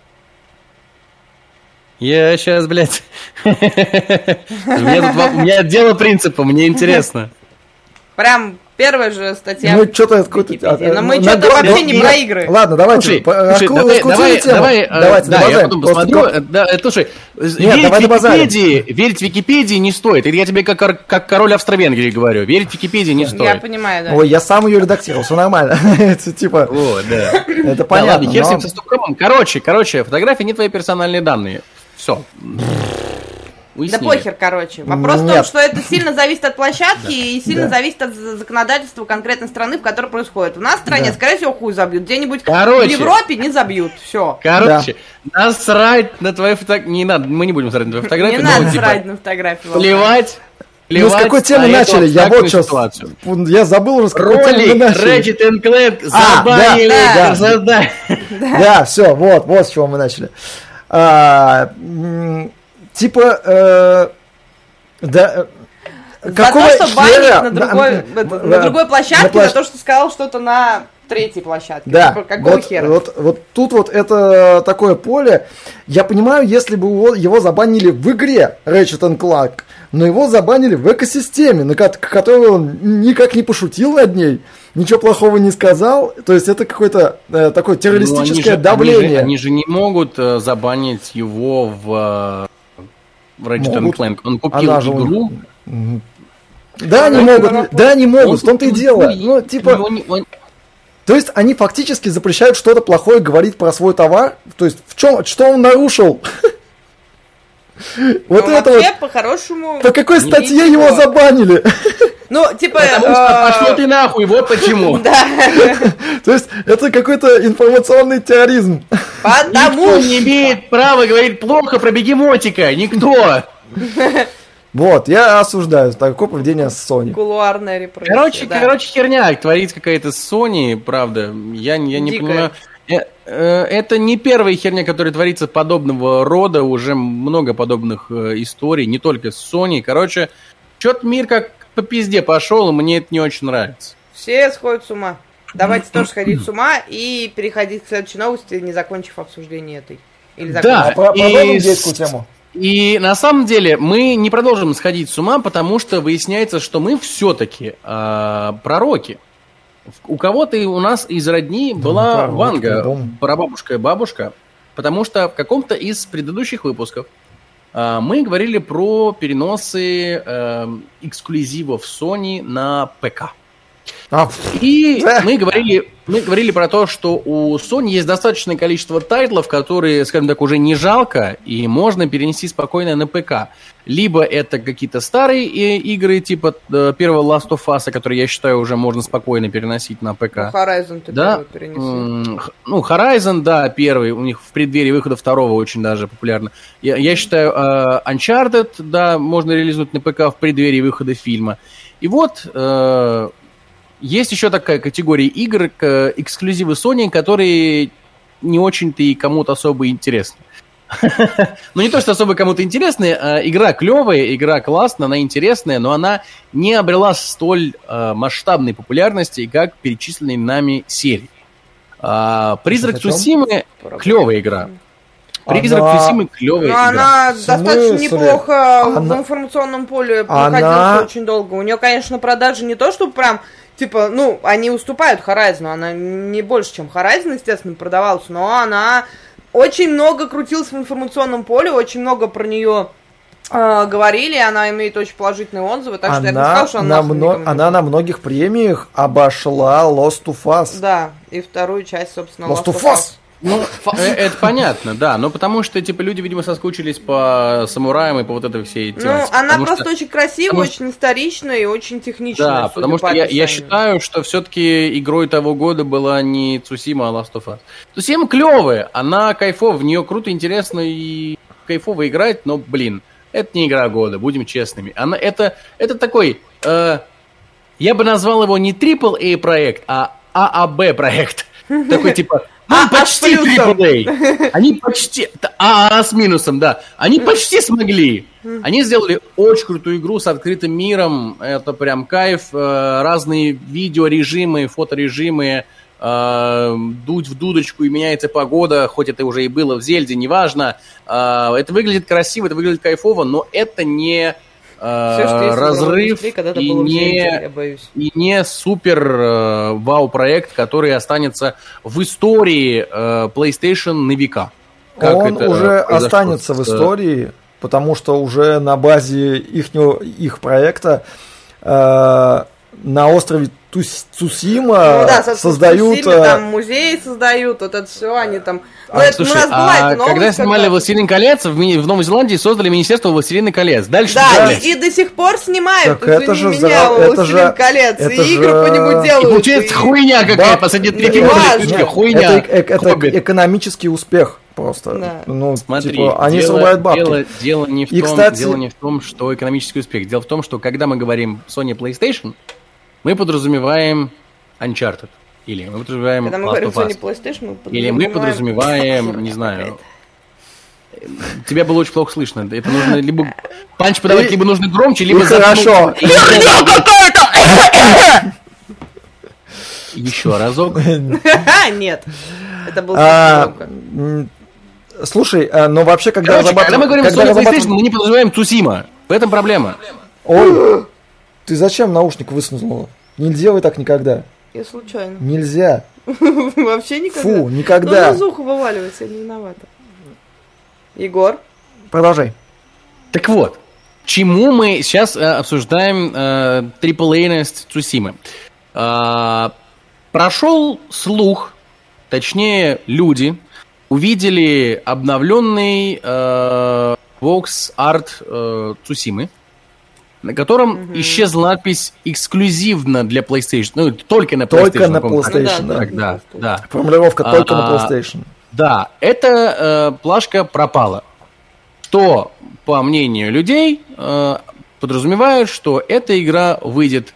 Я сейчас, блядь. У меня тут во- у меня дело принципа, мне интересно. Прям первая же статья. Ну, что-то какой-то... А, Но мы на что-то вообще не нет. про игры. Ладно, давайте. Слушай, по- слушай, раскру- давай, давай, давай, э, Давайте, да, я потом посмотрю. э, Да, э, слушай, верить. Википедии, верить Википедии не стоит. Это я тебе как, как король Австро-Венгрии говорю. Верить Википедии не Я стоит. понимаю, да. Ой, я сам ее редактировал, все нормально. Это типа, Вот, да. это понятно. Короче, короче, фотографии не твои персональные данные. Все. Да похер, короче. Вопрос в том, Нет. что это сильно зависит от площадки и сильно зависит от за- законодательства конкретной страны, в которой происходит. У нас в стране, Да. скорее всего, хуй забьют. Где-нибудь Короче. в Европе не забьют. Все. Короче, насрать на твою фотографию. Не надо, мы не будем срать на твою фотографию. Не надо типа, срать на фотографию. Плевать. Ну, с какой темы начали? Я вот сейчас... ситуацию. Я забыл уже, с какой темы мы Ролик начали. Ratchet Clank А, забанили. да, да. задание. Да, все, вот, вот с чего мы начали. А, м, Типа, э, да, э, За какого то, что на другой, это, на на- другой площадке, на за площ- то, что сказал что-то на третьей площадке. Да, Типа, какого вот, хера? вот, вот тут вот это такое поле. Я понимаю, если бы его, его забанили в игре Ratchet Clank, но его забанили в экосистеме, на ко- которой он никак не пошутил над ней, ничего плохого не сказал. То есть это какое-то э, такое Ну, они террористическое же- давление. Они же, они же не могут э, забанить его в, э, в Ratchet Могут. Clank. Он купил Она же- игру. Да, они могут, да, они он могут, в том-то и дело. Ну, типа, он- он- то есть они фактически запрещают что-то плохое говорить про свой товар. То есть в чем, что он нарушил? Вот Ну, это вот. по-хорошему... По какой статье его забанили? Ну, типа... Потому что э, пошло ты нахуй, вот почему. Да, То есть это какой-то информационный терроризм. потому Никто не имеет права говорить плохо про бегемотика. Никто. Вот, я осуждаю такое поведение с Sony. Кулуарная репрессия. Короче, да. короче, херня творится какая-то с Sony, правда. Я, я не Дикая. понимаю. Э, э, Это не первая херня, которая творится подобного рода. Уже много подобных историй, не только с Sony. Короче, что-то мир как по пизде пошел, и мне это не очень нравится. Все сходят с ума. Давайте тоже сходить с ума и переходить к следующей новости, не закончив обсуждение этой. Или Да. Про- Продолжим И детскую тему. И на самом деле мы не продолжим сходить с ума, потому что выясняется, что мы все-таки пророки. В- У кого-то и у нас из родни была пророк, Ванга, прабабушка и бабушка, потому что в каком-то из предыдущих выпусков а, мы говорили про переносы эм, эксклюзивов Sony на ПК. А, и мы говорили, мы говорили про то, что у Sony есть достаточное количество title ов, которые, скажем так, уже не жалко, и можно перенести спокойно на ПК. Либо это какие-то старые игры, типа э, первого Last of Us, которые, я считаю, уже можно спокойно переносить на ПК. Ну, Horizon ты да? перенеси. Ну, Horizon, да, первый, у них в преддверии выхода второго очень даже популярно. Я, я считаю, uh, Uncharted, да, можно реализовать на ПК в преддверии выхода фильма. И вот есть еще такая категория игр, эксклюзивы Sony, которые не очень-то и кому-то особо интересны. Ну, не то, что особо кому-то интересная, а игра клевая, игра классная, она интересная, но она не обрела столь а, масштабной популярности, как перечисленные нами серии. А, Призрак Цусимы клевая игра. Призрак она... Цусимы клевая игра. Она достаточно неплохо она... в информационном поле проходила она... очень долго. У нее, конечно, продажи не то, что прям типа, ну, они уступают Horizon, она не больше, чем Horizon, естественно, продавалась, но она очень много крутилась в информационном поле, очень много про нее э, говорили, она имеет очень положительные отзывы, так она что я бы сказал, что она на мно... Она на многих премиях обошла Lost to Us. Да, и вторую часть, собственно, Lost, Lost to Us. Ну, э, это понятно, да, но потому что, типа, люди, видимо, соскучились по самураям и по вот этой всей тематике. Ну, она просто что... очень красивая, потому... очень историчная и очень техничная. Да, потому что я, я считаю, что все-таки игрой того года была не Цусима, а Last of Us. Цусима клевая, она кайфовая, в нее круто, интересно и кайфово играть, но, блин, это не игра года, будем честными. Она, это, это такой, э, я бы назвал его не AAA проект, а ААБ проект. Такой типа ну, а, почти AAA. Они почти... А, а, с минусом, да. Они почти смогли. Они сделали очень крутую игру с открытым миром. Это прям кайф. Э, разные видеорежимы, фоторежимы. Э, дуть в дудочку и меняется погода, хоть это уже и было в Зельде, неважно. Э, это выглядит красиво, это выглядит кайфово, но это не все, разрыв и, не, и не супер э, вау-проект, который останется в истории э, PlayStation на века. Как Он уже останется в истории, потому что уже на базе их, их проекта э, на острове Цусима ну, да, создают... Цусиме, э, там музей создают, вот это все, они там... Ну, а, это, слушай, у нас а новость, когда снимали когда... «Властелин колец», в, в Новой Зеландии создали Министерство «Властелина колец». Дальше Да, и, и до сих пор снимают, так это же меня, за... это же... колец, это и же... игры по нему делают. И получается и... хуйня какая, да, последние три года, хуйня. Это, это экономический успех просто. Да. Ну, Смотри, типа, они дело, срубают бабки. Дело, дело, не в и, том, кстати... дело не в том, что экономический успех. Дело в том, что когда мы говорим Sony PlayStation, мы подразумеваем Uncharted. Или мы подразумеваем Когда мы говорим Sony PlayStation, мы подразумеваем... Или мы подразумеваем, не знаю... Тебя было очень плохо слышно. Это нужно либо панч подавать, либо нужно громче, либо хорошо. Еще разок. Нет. Это был а, Слушай, а, но вообще, когда Когда мы говорим Sony PlayStation, мы не подразумеваем Цусима. В этом проблема. Ой, ты зачем наушник высунула? Не делай так никогда. Я случайно. Нельзя. Вообще никогда. Фу, никогда. Ну, на ухо вываливается, я не виновата. Егор? Продолжай. Так вот, чему мы сейчас э, обсуждаем э, AAA-ность Цусимы? Э, прошел слух, точнее люди, увидели обновленный э, Vox Art э, Цусимы на котором угу. исчезла надпись эксклюзивно для PlayStation. Ну, только на PlayStation. Только на PlayStation, да. да, да. Формулировка только а, на PlayStation. Да, эта э, плашка пропала. Что, по мнению людей, э, подразумевает, что эта игра выйдет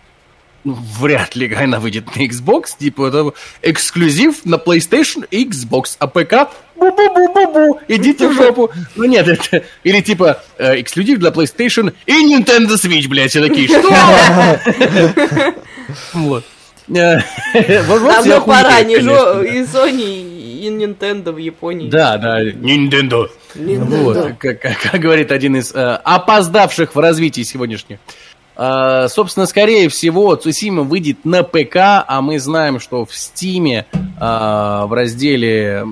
ну, вряд ли она выйдет на Xbox, типа это эксклюзив на PlayStation и Xbox, а ПК бу-бу-бу-бу-бу, идите в жопу. Ну нет, это, или типа э, эксклюзив для PlayStation и Nintendo Switch, блядь, все такие, что? Вот. Давно пора, не и Sony, и Nintendo в Японии. Да, да, Nintendo. Вот, как говорит один из э, опоздавших в развитии сегодняшних. Uh, собственно, скорее всего, Цусима выйдет на ПК, а мы знаем, что в Стиме uh, в разделе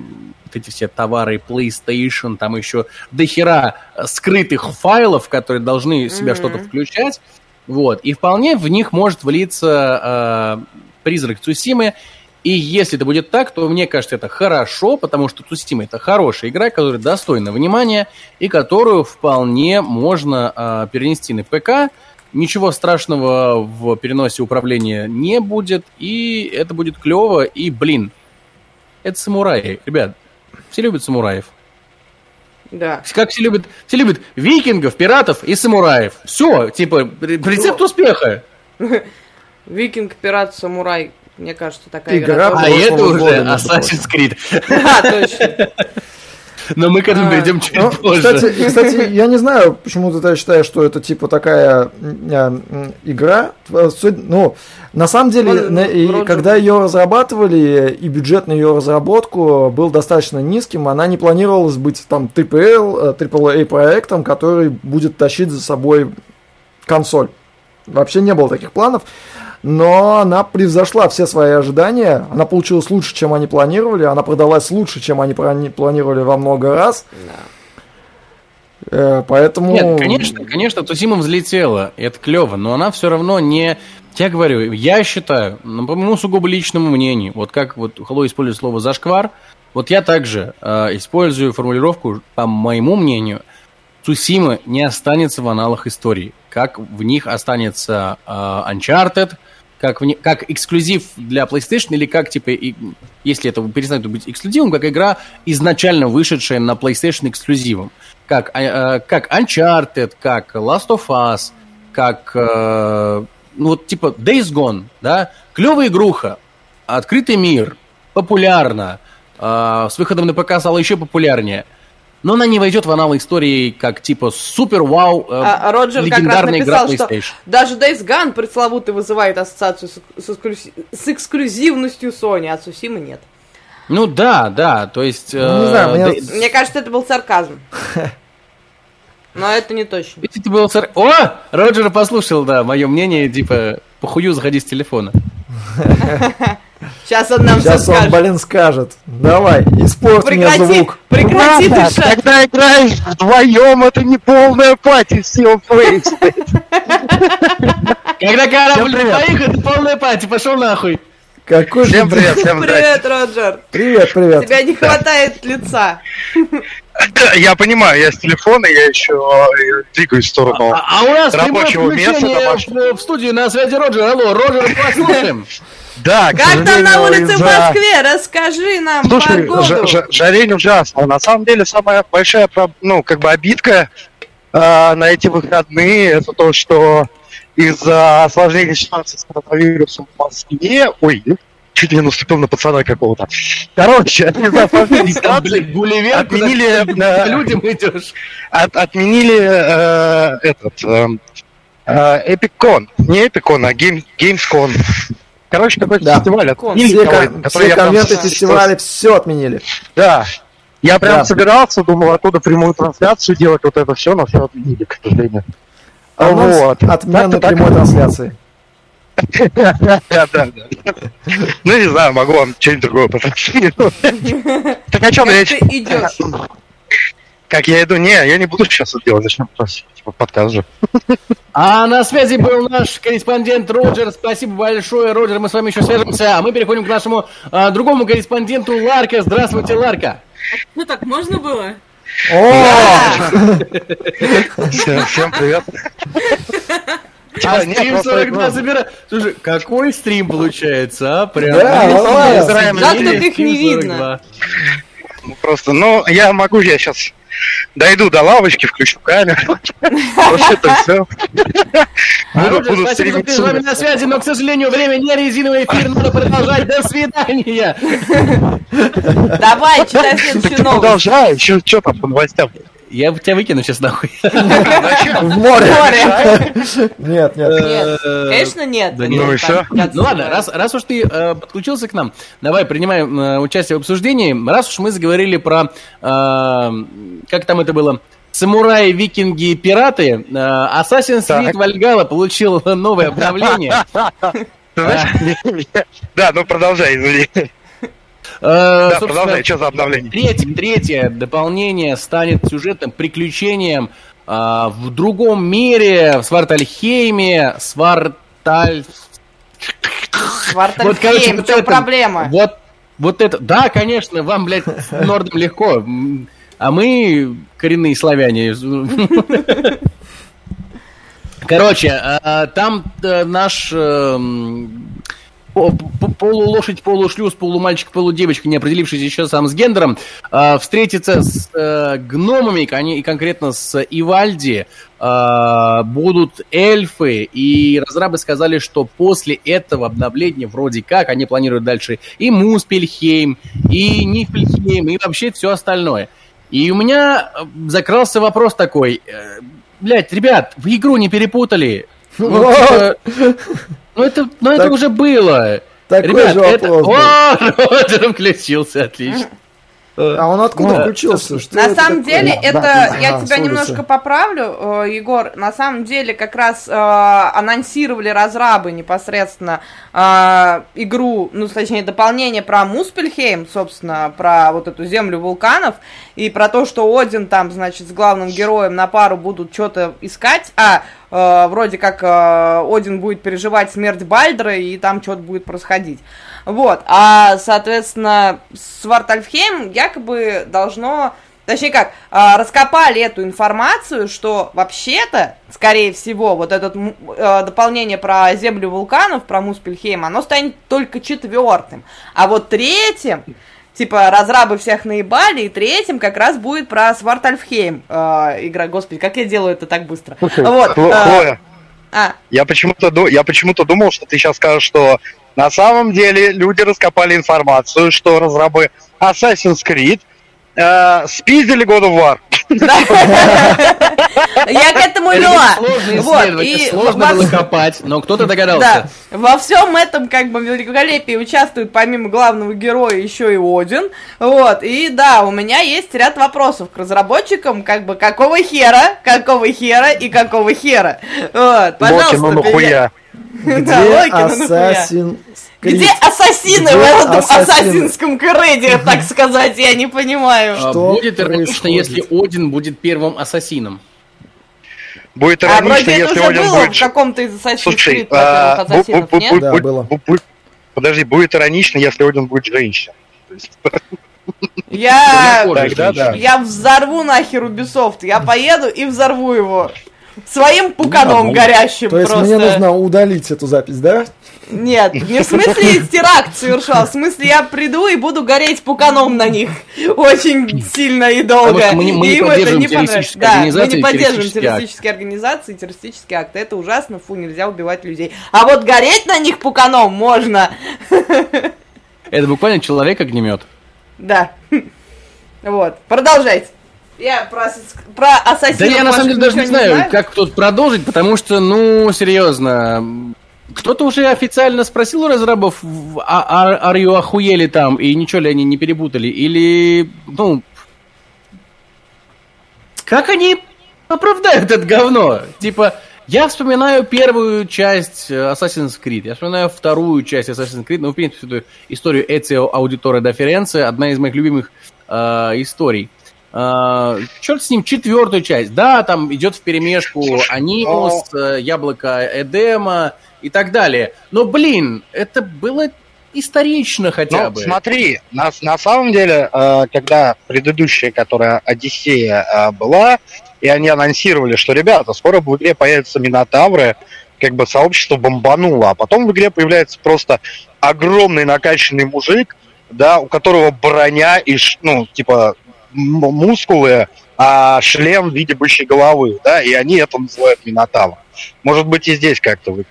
вот эти все товары PlayStation, там еще дохера скрытых файлов, которые должны в себя mm-hmm. что-то включать. Вот. И вполне в них может влиться э, призрак Цусимы. И если это будет так, то мне кажется, это хорошо, потому что Цусима это хорошая игра, которая достойна внимания и которую вполне можно э, перенести на ПК. Ничего страшного в переносе управления не будет, и это будет клево. И, блин, это самураи. Ребят, все любят самураев. Да. Как все любят, все любят викингов, пиратов и самураев. Все, типа, рецепт успеха. Викинг, пират, самурай. Мне кажется, такая Игра игра. А тоже- это уже Assassin's Creed. Да, точно. Но мы к этому А, перейдем чуть Ну, позже. кстати, кстати, я не знаю, почему ты считаешь, что это типа такая игра. Э, Ну, на самом деле, Ну, на- и вроде- когда ее разрабатывали, и бюджет на ее разработку был достаточно низким, она не планировалась быть там TPL, э, AAA проектом, который будет тащить за собой консоль. Вообще не было таких планов. Но она превзошла все свои ожидания. Она получилась лучше, чем они планировали. Она продалась лучше, чем они плани- планировали во много раз. Э, Поэтому... Нет, конечно, конечно, Тусима взлетела, это клево, но она все равно не... Я говорю, я считаю, ну, по моему сугубо личному мнению, вот как вот Хло использует слово «зашквар», вот я также э, использую формулировку, по моему мнению, Цусима не останется в аналах истории, как в них останется э, Uncharted, как, в как эксклюзив для PlayStation или как, типа, и- если это перестанет быть эксклюзивом, как игра, изначально вышедшая на PlayStation эксклюзивом. Как, э, как Uncharted, как Last of Us, как, э, ну, вот, типа, Days Gone, да, клевая игруха, открытый мир, популярно, э, с выходом на ПК стало еще популярнее, но она не войдет в аналы истории как, типа, супер-вау, э, А Роджер как раз легендарная игра написал, что PlayStation. даже Days Gone пресловутый вызывает ассоциацию с, с эксклюзи- с эксклюзивностью Sony, а Сусимы нет. Ну да, да, то есть... Ну, не знаю, э, мне- да- Мне кажется, это был сарказм. Но это не точно. Это был сар- О! Роджер послушал, да, мое мнение, типа, похую заходи с телефона. Сейчас он нам все Сейчас он, скажет. блин, скажет. Давай, испорт мне Прекрати, звук. прекрати Ребята, дышать. Когда играешь вдвоем, это не полная пати, все происходит. Когда корабль двоих, это полная пати, пошел нахуй. Какой же... Всем привет, всем. Привет, Роджер. Привет, привет. Тебя не хватает лица. Я понимаю, я с телефона, я еще э, двигаюсь в сторону. А, а у нас прямое Рабочего места в, в студию на связи Роджер. Алло, Роджер, послушаем. Да, Как там на улице в Москве? Расскажи нам Слушай, погоду. жа- жа- жарень ужасно. На самом деле, самая большая, ну, как бы обидка э, на эти выходные, это то, что из-за осложнения ситуации с коронавирусом в Москве, ой, чуть не наступил на пацана какого-то. Короче, из-за осложнения ситуации отменили, людям идешь. от- отменили э, этот эм, э, EpicCon. Не EpicCon, а Gamescon. Короче, какой-то Да. фестиваль отменили, Все, который- кон- который все я прям фестиваля все отменили. Да. Я прям Да. собирался, думал оттуда прямую трансляцию делать, вот это все, но все отменили, к сожалению. А у нас Вот. отмена Так-то так. прямой трансляции. Да, да, да. Ну, не знаю, могу вам что-нибудь другое потранслировать. Так о чем речь? идешь? Как я иду? Не, я не буду сейчас это делать, зачем просто, типа, подкаст же. А на связи был наш корреспондент Роджер. Спасибо большое, Роджер. Мы с вами еще свяжемся. А мы переходим к нашему а, другому корреспонденту Ларка. Здравствуйте, Ларка. Ну так можно было? О! Всем всем привет. А А, стрим просто 42 это- забира... Слушай, какой стрим получается, а? Прям. Да, собираем Жалко, мнение, их не видно. 42. Ну, Просто, ну, я могу, я сейчас дойду до лавочки, включу камеру. Вот это все. А, Буду, спасибо, что ты с вами с на связи, но, к сожалению, время не резиновый эфир, надо продолжать. До свидания. Давай, читай Так следующую ты новость. продолжай, еще что там по новостям? Я тебя выкину сейчас нахуй. В море. Нет, нет. Нет, конечно нет. Да Это нет. Ну и как Ну ладно, раз, раз уж ты э, подключился к нам, давай принимаем э, участие в обсуждении. Раз уж мы заговорили про, э, как там это было, самураи, викинги и пираты, Assassin's Creed. Valhalla получил новое обновление. Да, ну продолжай, извини. Э, Да, продолжай, что за обновление? Третье, третье дополнение станет сюжетным приключением а, в другом мире, в Свартальхейме, Сварталь... Свартальхейм, короче, вот в чем это- проблема? Вот, вот это, да, конечно, вам, блядь, нордам легко, а мы коренные славяне. Короче, а, там э, наш эм, полулошадь, полушлюз, полумальчик, полудевочка, не определившийся еще сам с гендером, э, встретится с э, гномами, кон- и конкретно с Ивальди, э, будут эльфы, и разрабы сказали, что после этого обновления вроде как они планируют дальше и Муспельхейм, и Нифельхейм, и вообще все остальное. И у меня э, закрался вопрос такой, э, блядь, ребят, вы игру не перепутали? Ну, Вот. ну, это, ну, это уже было. Такой Ребят, же это... О, Роджер включился, отлично. А он откуда Ну, включился? Что На самом такое? деле, Да, это да, я ага, тебя немножко поправлю, э, Егор. На самом деле, как раз э, анонсировали разрабы непосредственно э, игру, ну, точнее, дополнение про Муспельхейм, собственно, про вот эту землю вулканов, и про то, что Один там, значит, с главным героем на пару будут что-то искать, а э, вроде как э, Один будет переживать смерть Бальдра, и там что-то будет происходить. Вот, а, соответственно, Свартальфхейм якобы должно, точнее как, а, раскопали эту информацию, что вообще-то, скорее всего, вот это дополнение про землю вулканов, про Муспельхейм, оно станет только четвертым, а вот третьим, типа, разрабы всех наебали, и третьим как раз будет про Свартальфхейм. А, игра, господи, как я делаю это так быстро. Слушай, Вот, Хло- а, Хлоя, а, я почему-то я почему-то думал, что ты сейчас скажешь, что на самом деле люди раскопали информацию, что разрабы Assassin's Creed э, спиздили God of War. я к этому Это вела. сложно исследовать, сложно было копать, но кто-то Да, догадался. во всем этом как бы великолепии участвует помимо главного героя еще и Один. Вот, и да, у меня есть ряд вопросов к разработчикам, как бы какого хера, какого хера и какого хера. Вот, пожалуйста. Локи, ну нахуя. Да, Где Локи, ну. Assassin's Где ассасины Где в этом ассасины? ассасинском креде, так сказать, я не понимаю. А, Что Будет иронично, если Один будет первым ассасином. Будет А иронично, это если уже Один было будет... в каком-то из Слушай, а, ассасинов, бу- нет? Да, было. подожди, будет иронично, если Один будет женщина. То есть, Я... Тогда да. Я взорву нахер Ubisoft. Я поеду и взорву его. Своим пуканом ну, горящим То есть просто. мне нужно удалить эту запись, да? Нет, не в смысле теракт совершал, в смысле я приду и буду гореть пуканом на них. Очень сильно и долго. Что мы мы не И им это не понравится. террористические Да, мы не поддерживаем террористический акт. террористические организации, террористические акты. Это ужасно, фу, нельзя убивать людей. А вот гореть на них пуканом можно. Это буквально человек огнемет. Да. Вот, продолжайте. Я про, про ассасинов Да я на самом деле даже не ничего знаю, как тут продолжить, потому что, ну, серьезно, кто-то уже официально спросил у разрабов, а, а, are you охуели там, и ничего ли они не перепутали, или, ну, как они оправдают это говно? Типа, я вспоминаю первую часть Assassin's Creed, я вспоминаю вторую часть Assassin's Creed, ну, в принципе, эту историю Auditore da Firenze, одна из моих любимых э, историй. Э, черт с ним, четвертую часть. Да, там идет в перемешку Анимус, э, Яблоко Эдема и так далее. Но, блин, это было исторично хотя Ну, бы. смотри, на, на самом деле, э, когда предыдущая, которая Одиссея э, была, и они анонсировали, что, ребята, скоро в игре появятся Минотавры, как бы сообщество бомбануло, а потом в игре появляется просто огромный накачанный мужик, да, у которого броня и, ну, типа, мускулы, а шлем в виде бычьей головы, да, и они это называют Минотавр. Может быть, и здесь как-то вы...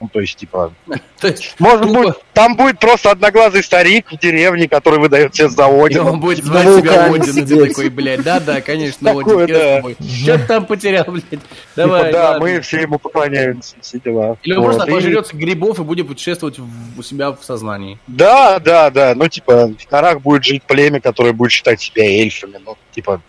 Ну, то есть, типа, То есть, может Тупо. быть, там будет просто одноглазый старик в деревне, который выдает себе за и Одина. он будет На звать себя вулкане Один, и ты такой, блядь, да-да, конечно, Такое, Один, да. Что ты там потерял, блядь? Типа, Давай, да, ладно. мы все ему поклоняемся, все дела. Или он Вот, просто и- пожрется грибов и будет путешествовать в- у себя в сознании. Да, да, да. Ну, типа, в горах будет жить племя, которое будет считать себя эльфами. Ну, типа,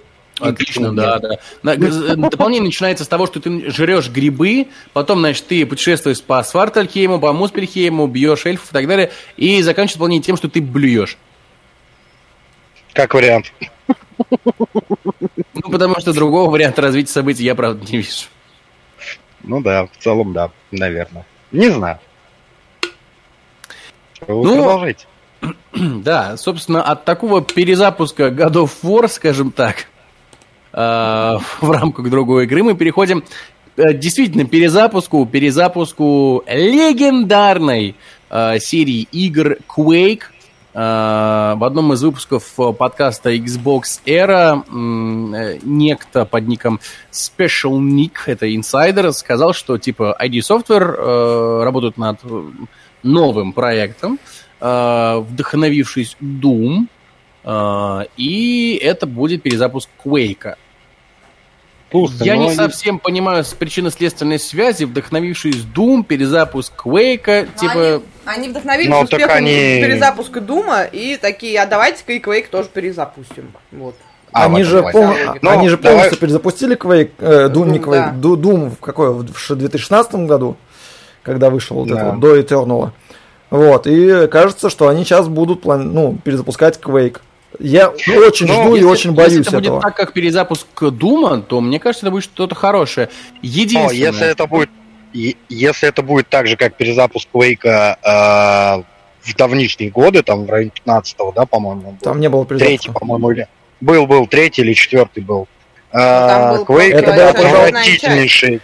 Отлично, да, да. Дополнение начинается с того, что ты жрешь грибы, потом, значит, ты путешествуешь по Сварталькейму, по Муспельхейму, бьешь эльфов и так далее, и заканчивается дополнение тем, что ты блюешь. как вариант. Ну, потому что другого варианта развития событий я, правда, не вижу. Ну да, в целом, да, наверное. Не знаю. Вы Ну, продолжайте. Да, собственно, от такого перезапуска God of War, скажем так, в рамках другой игры мы переходим э, действительно перезапуску, перезапуску легендарной э, серии игр Quake. Э, в одном из выпусков э, подкаста Xbox Era э, некто под ником Special Nick, это инсайдер, сказал, что типа ID Software э, работают над э, новым проектом, э, вдохновившись Doom, э, и это будет перезапуск Quake. Слушай, Я ну не они- совсем понимаю с причинно-следственной связи, вдохновившись Doom, перезапуск Quake, Ну, типа... Они, они вдохновились Ну, так успехом они- перезапуска Дума и такие, а давайте-ка и Quake тоже перезапустим. Вот. А, они, же пол-. Ну, они же давай- полностью перезапустили Quake, э, Doom, не Doom, Quake, да. Doom в какой? В 2016 году, когда вышел вот Да. это вот, до Eternal. Вот, и кажется, что они сейчас будут план- ну, перезапускать Quake. Я очень ну, жду и Если- очень боюсь если это будет этого. так, как перезапуск Дума, то мне кажется, это будет что-то хорошее. Единственное... если это будет, если это будет так же, как перезапуск Quake э, в давнишние годы, там в районе 15 да, по-моему, он был. Там не было третий, перезапуска. по-моему, или был, был третий или четвертый был. Э, там был Quake Это была отвратительнейший.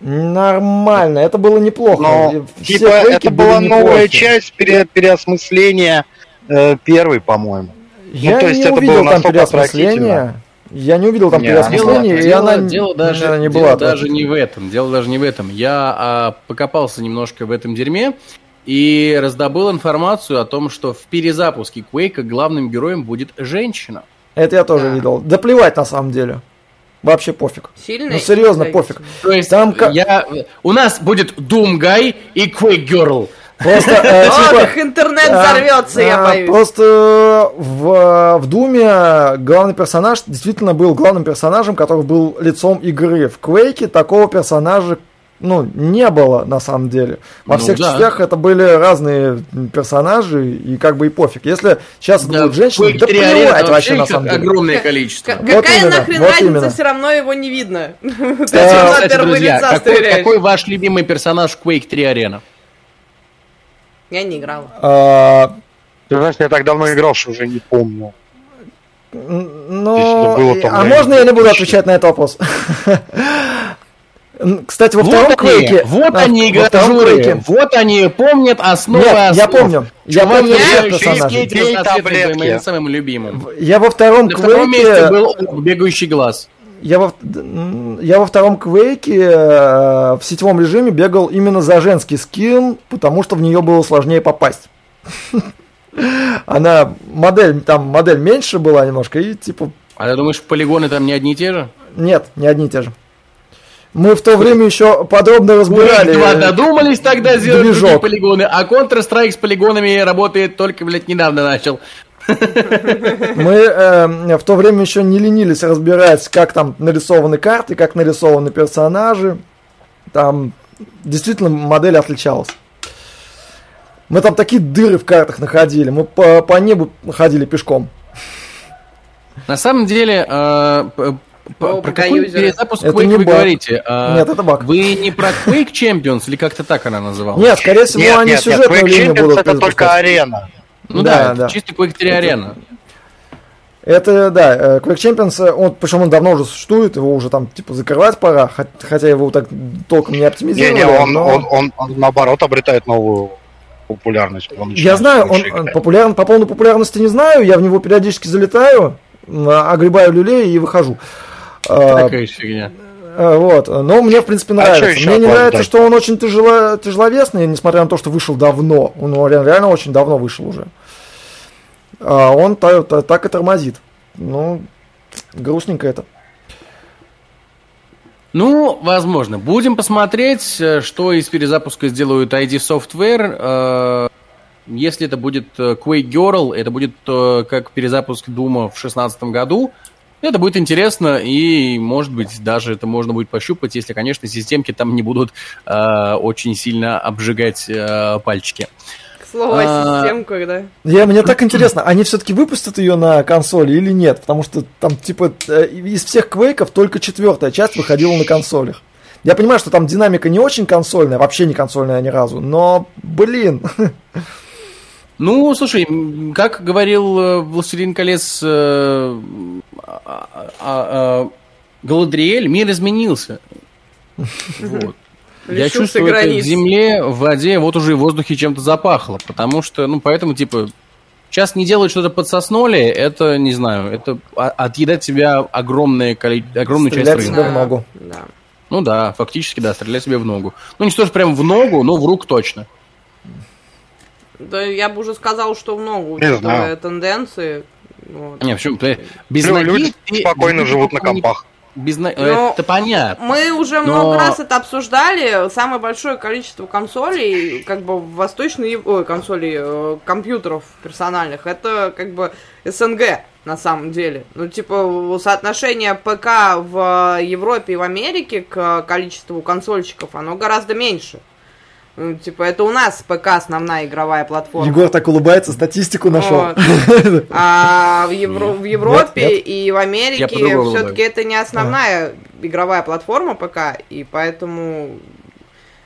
Нормально, это было неплохо. Но, Все типа, это была новая часть пере- переосмысления э, первой, по-моему. Я Ну, то есть не это увидел было там настолько переосмысления. Я не увидел там Не, переосмысления, и дело, она дело даже, наверное, не дело была даже не в этом. Дело даже не в этом. Я а, покопался немножко в этом дерьме и раздобыл информацию о том, что в перезапуске Quake главным героем будет женщина. Это я тоже Да. видел. Да плевать на самом деле. Вообще пофиг. Сильно? Ну серьезно, пофиг. То есть Там я, у нас будет Doom Guy и Quake Girl. Просто э, О, типа, интернет взорвется, я боюсь. Просто в, в Думе главный персонаж действительно был главным персонажем, который был лицом игры. В Квейке такого персонажа ну, не было на самом деле. Во Ну всех да. частях это были разные персонажи, и как бы и пофиг. Если сейчас это Да, будут женщины, да 3 Arena плевать вообще на самом деле. огромное количество. К- Вот Какая именно, нахрен вот разница, именно. все равно его не видно. Кстати, друзья, какой, ваш любимый персонаж в Quake 3 Arena? Я не играла. А, Ты знаешь, я так давно играл, что уже не помню. ну, было, а можно я не буду 2000. отвечать на этот вопрос? Кстати, во Вот втором они, Квейке... вот а, они, во втором гражуры, Quake'е- вот они помнят основы Нет, я основ. помню. Я помню я всех еще и персонажей. таблетки. моим самым любимым. Я во втором На втором месте Квейке... был бегающий глаз. Я во, я во втором Квейке э, в сетевом режиме бегал именно за женский скин, потому что в нее было сложнее попасть. Она модель, там модель меньше была немножко, и типа, А ты думаешь, полигоны там не одни и те же? нет, не одни и те же. Мы в то время еще подробно разбирали. 2 додумались тогда сделать движок. другие полигоны, а Counter-Strike с полигонами работает только, блядь, недавно начал. Мы э, в то время еще не ленились разбирать, как там нарисованы карты, как нарисованы персонажи. Там действительно модель отличалась. Мы там такие дыры в картах находили. Мы по, по небу ходили пешком. На самом деле, э, про какой юзеры. перезапуск Это Quake не вы баг. говорите? А, Нет, это баг. Вы не про Quake Champions или как-то так она называлась? Нет, скорее всего, нет, они нет, нет, сюжетную Quake линию Champions будут это только арена. Ну Да, да, да. чисто Quake 3 арена. Это, да, э, Quake Champions, э, он, причем он давно уже существует, его уже там, типа, закрывать пора, хот- хотя его так толком не оптимизировали. Не-не, он, но- он, он, он, наоборот обретает новую популярность. Он Я знаю, он он играть. популярен, по поводу популярности не знаю, я в него периодически залетаю, м, огребаю люлей и выхожу. А, Такая фигня. а, вот, но мне, в принципе, А нравится. ещё мне не нравится, ждать? что он очень тяжело, тяжеловесный, несмотря на то, что вышел давно. Он реально, реально очень давно вышел уже. А он та- та- так и тормозит. Ну, грустненько это. Ну, возможно. Будем посмотреть, э, что из перезапуска сделают ID Software. Э, Если это будет э, Quake Girl, это будет э, как перезапуск Дума в 2016 году. Это будет интересно, и, может быть, даже это можно будет пощупать, если, конечно, системки там не будут э, очень сильно обжигать э, пальчики. Слово А, системку, да. Я, мне так интересно, они все-таки выпустят ее на консоли или нет? Потому что там, типа, э, из всех квейков только четвертая часть выходила на консолях. Я понимаю, что там динамика не очень консольная, вообще не консольная ни разу, но, блин, Ну, слушай, как говорил э, «Властелин колец» э, а- а- а- Галадриэль, мир изменился. Вот. Я чувствую, это в границ. земле, в воде, вот уже и в воздухе чем-то запахло. Потому что, ну, поэтому, типа, сейчас не делают что-то под сосноли, это, не знаю, это отъедать себя огромное коли- огромную часть Стрелять рынка. себе в ногу. Да. Ну да, фактически, да, стрелять себе в ногу. Ну, не что ж прям в ногу, но в руку точно. Да, я бы уже сказал, что в ногу, Не учитывая знаю. тенденции. Вот. Не, почему? Ты- Без Лю- ноги Люди ты- спокойно живут на компах. Без но- Но- Это понятно. Мы уже Но- много раз это обсуждали. Самое большое количество консолей, как бы в восточной, ой, консолей, э, компьютеров персональных, это как бы СНГ на самом деле. Ну, типа, соотношение ПК в Европе и в Америке к количеству консольщиков, оно гораздо меньше. Ну, типа, это у нас ПК основная игровая платформа. Егор так улыбается, статистику нашел. Вот. А в, Евро- в Европе Нет, нет. и в Америке все-таки это не основная игровая платформа ПК, и поэтому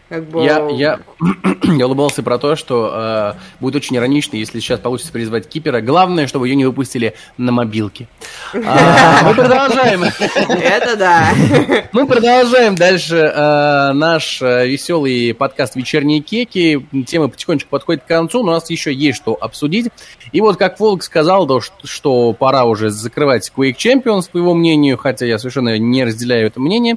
как бы... Я, я, я улыбался про то, что э, будет очень иронично, если сейчас получится призвать Кипера. Главное, чтобы ее не выпустили на мобилке. А, Мы продолжаем. Это да. Мы продолжаем дальше э, наш э, веселый подкаст «Вечерние кеки». Тема потихонечку подходит к концу, но у нас еще есть что обсудить. И вот как Волк сказал, да, что пора уже закрывать Quake Champions, по его мнению, хотя я совершенно не разделяю это мнение.